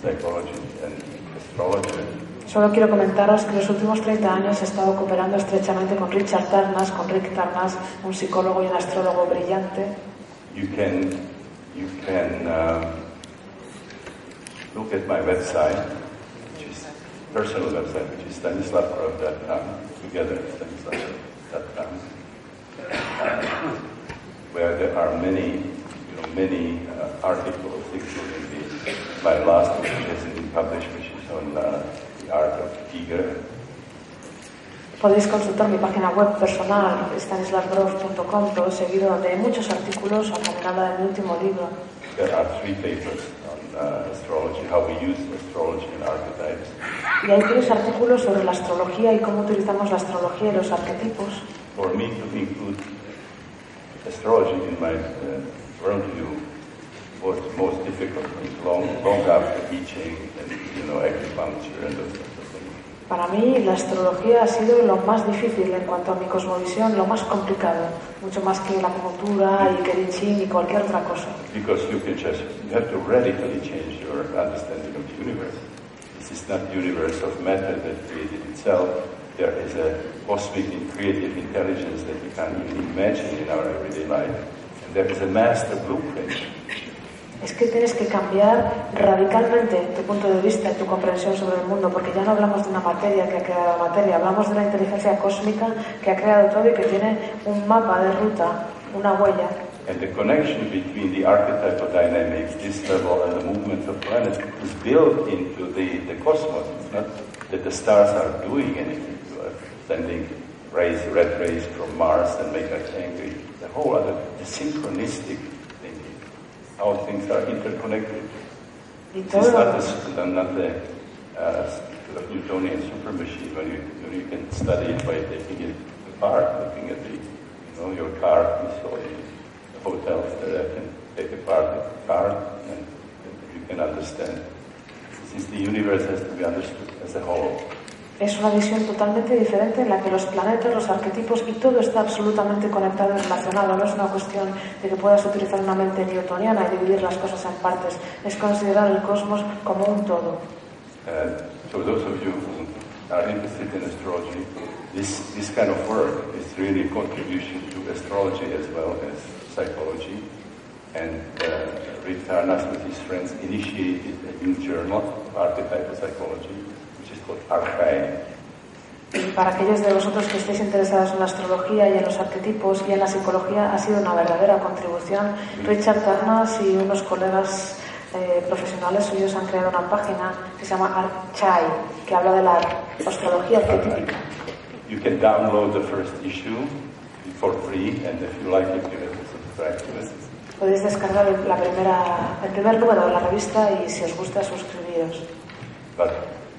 psychology and astrology. Solo quiero comentaros que los últimos 30 años he estado cooperando estrechamente con Richard Tarnas, con Rick Tarnas, un psicólogo y un astrólogo brillante. You can, you can um, look at my website, which is personal website, which is stanislavgrove.com, together stanislavgrove.com, uh, where there are many, you know, many uh, articles, including the, my last which hasn't been published, which is on uh, the art of Podéis consultar mi página web personal, todo seguido, hay muchos artículos, de mi último libro. there are three papers on uh, astrology, how we use astrology and archetypes. Y hay tres artículos sobre la astrología y cómo utilizamos la astrología y los arquetipos. For me to include astrology in my uh, worldview was most difficult, long, long after I Ching and you know acupuncture and those sorts of things. Para mí la astrología ha sido lo más difícil en cuanto a mi cosmovisión, lo más complicado, mucho más que la acupuntura y que Ching y cualquier otra cosa. Because you can just you have to radically change your understanding of the universe. This is not the universe of matter that created itself. There is a cosmic and creative intelligence that we can't even imagine in our everyday life. And there is a master blueprint. Es que tienes que cambiar radicalmente tu punto de vista tu comprensión sobre el mundo, porque ya no hablamos de una materia que ha creado materia, hablamos de una inteligencia cósmica que ha creado todo y que tiene un mapa de ruta, una huella. And the connection between the archetypal dynamics, this level, and the movements of planets is built into the, the cosmos. It's not that the stars are doing anything sending rays, red rays from Mars and make us angry. The whole other, the synchronistic thinking, how things are interconnected. Todo not the, not the uh, Newtonian super machine when you, when you can study it by taking it apart, looking at the, you know, your car, you saw the hotels that I can take apart the car and you can understand. Since the universe has to be understood as a whole. Es una visión totalmente diferente en la que los planetas, los arquetipos y todo está absolutamente conectado y relacionado. No es una cuestión de que puedas utilizar una mente newtoniana y dividir las cosas en partes. Es considerar el cosmos como un todo. Uh, so those of you who are interested in astrology, this, this kind of work is really a contribution to astrology as well as psychology. And uh, Tarnas with his friends initiated a new journal archetypal psychology, which is called Archae. Y para aquellos de vosotros que estéis interesados en la astrología y en los arquetipos y en la psicología, ha sido una verdadera contribución. Richard Tarnas y unos colegas eh, profesionales suyos han creado una página que se llama Archai, que habla de la astrología arquetípica. You can download the first issue for free, and if you like it, you to subscribe to it. Podéis descargar la primera, el primer número de la revista y si os gusta suscribiros. But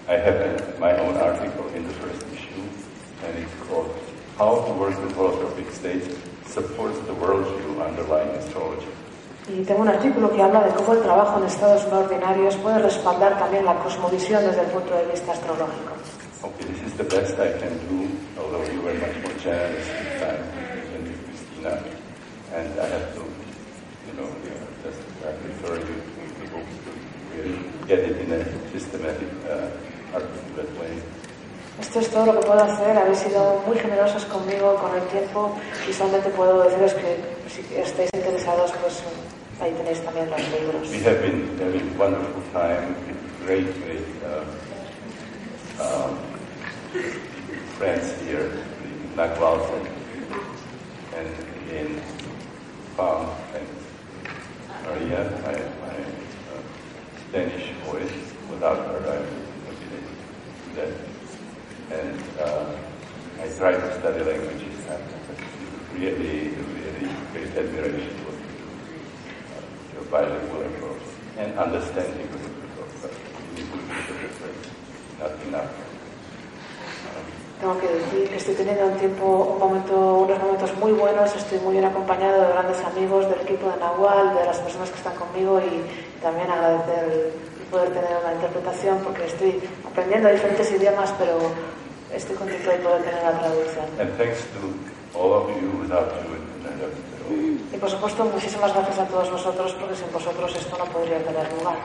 I have my own article in the first issue, and it's called How to Work with Holographic States Supports the Worldview Underlying Astrology. Y tengo un artículo que habla de cómo el trabajo en estados no ordinarios puede respaldar también la cosmovisión desde el punto de vista astrológico. Okay, this is the best I can do, although you were much more generous this time than Christina. And I have to, you know, just uh, refer you to the books to really get it in a systematic, uh. Esto es todo lo que puedo hacer. Habéis sido muy generosos conmigo con el tiempo y solamente puedo deciros que si estáis interesados, pues ahí tenéis también los libros. We have been having a wonderful time, great, uh, um, friends here in and, in and my, uh, voice. Without her, would have been able that. And uh, I try to study languages and really, really great admiration for uh, your bilingual approach and understanding of the approach, but not enough. Tengo que decir que estoy teniendo un tiempo, un momento, unos momentos muy buenos. Estoy muy bien acompañado de grandes amigos del equipo de Nahual, de las personas que están conmigo y también agradecer poder tener una interpretación porque estoy aprendiendo diferentes idiomas, pero estoy contento de poder tener la traducción. Y por supuesto, muchísimas gracias a todos vosotros porque sin vosotros esto no podría tener lugar.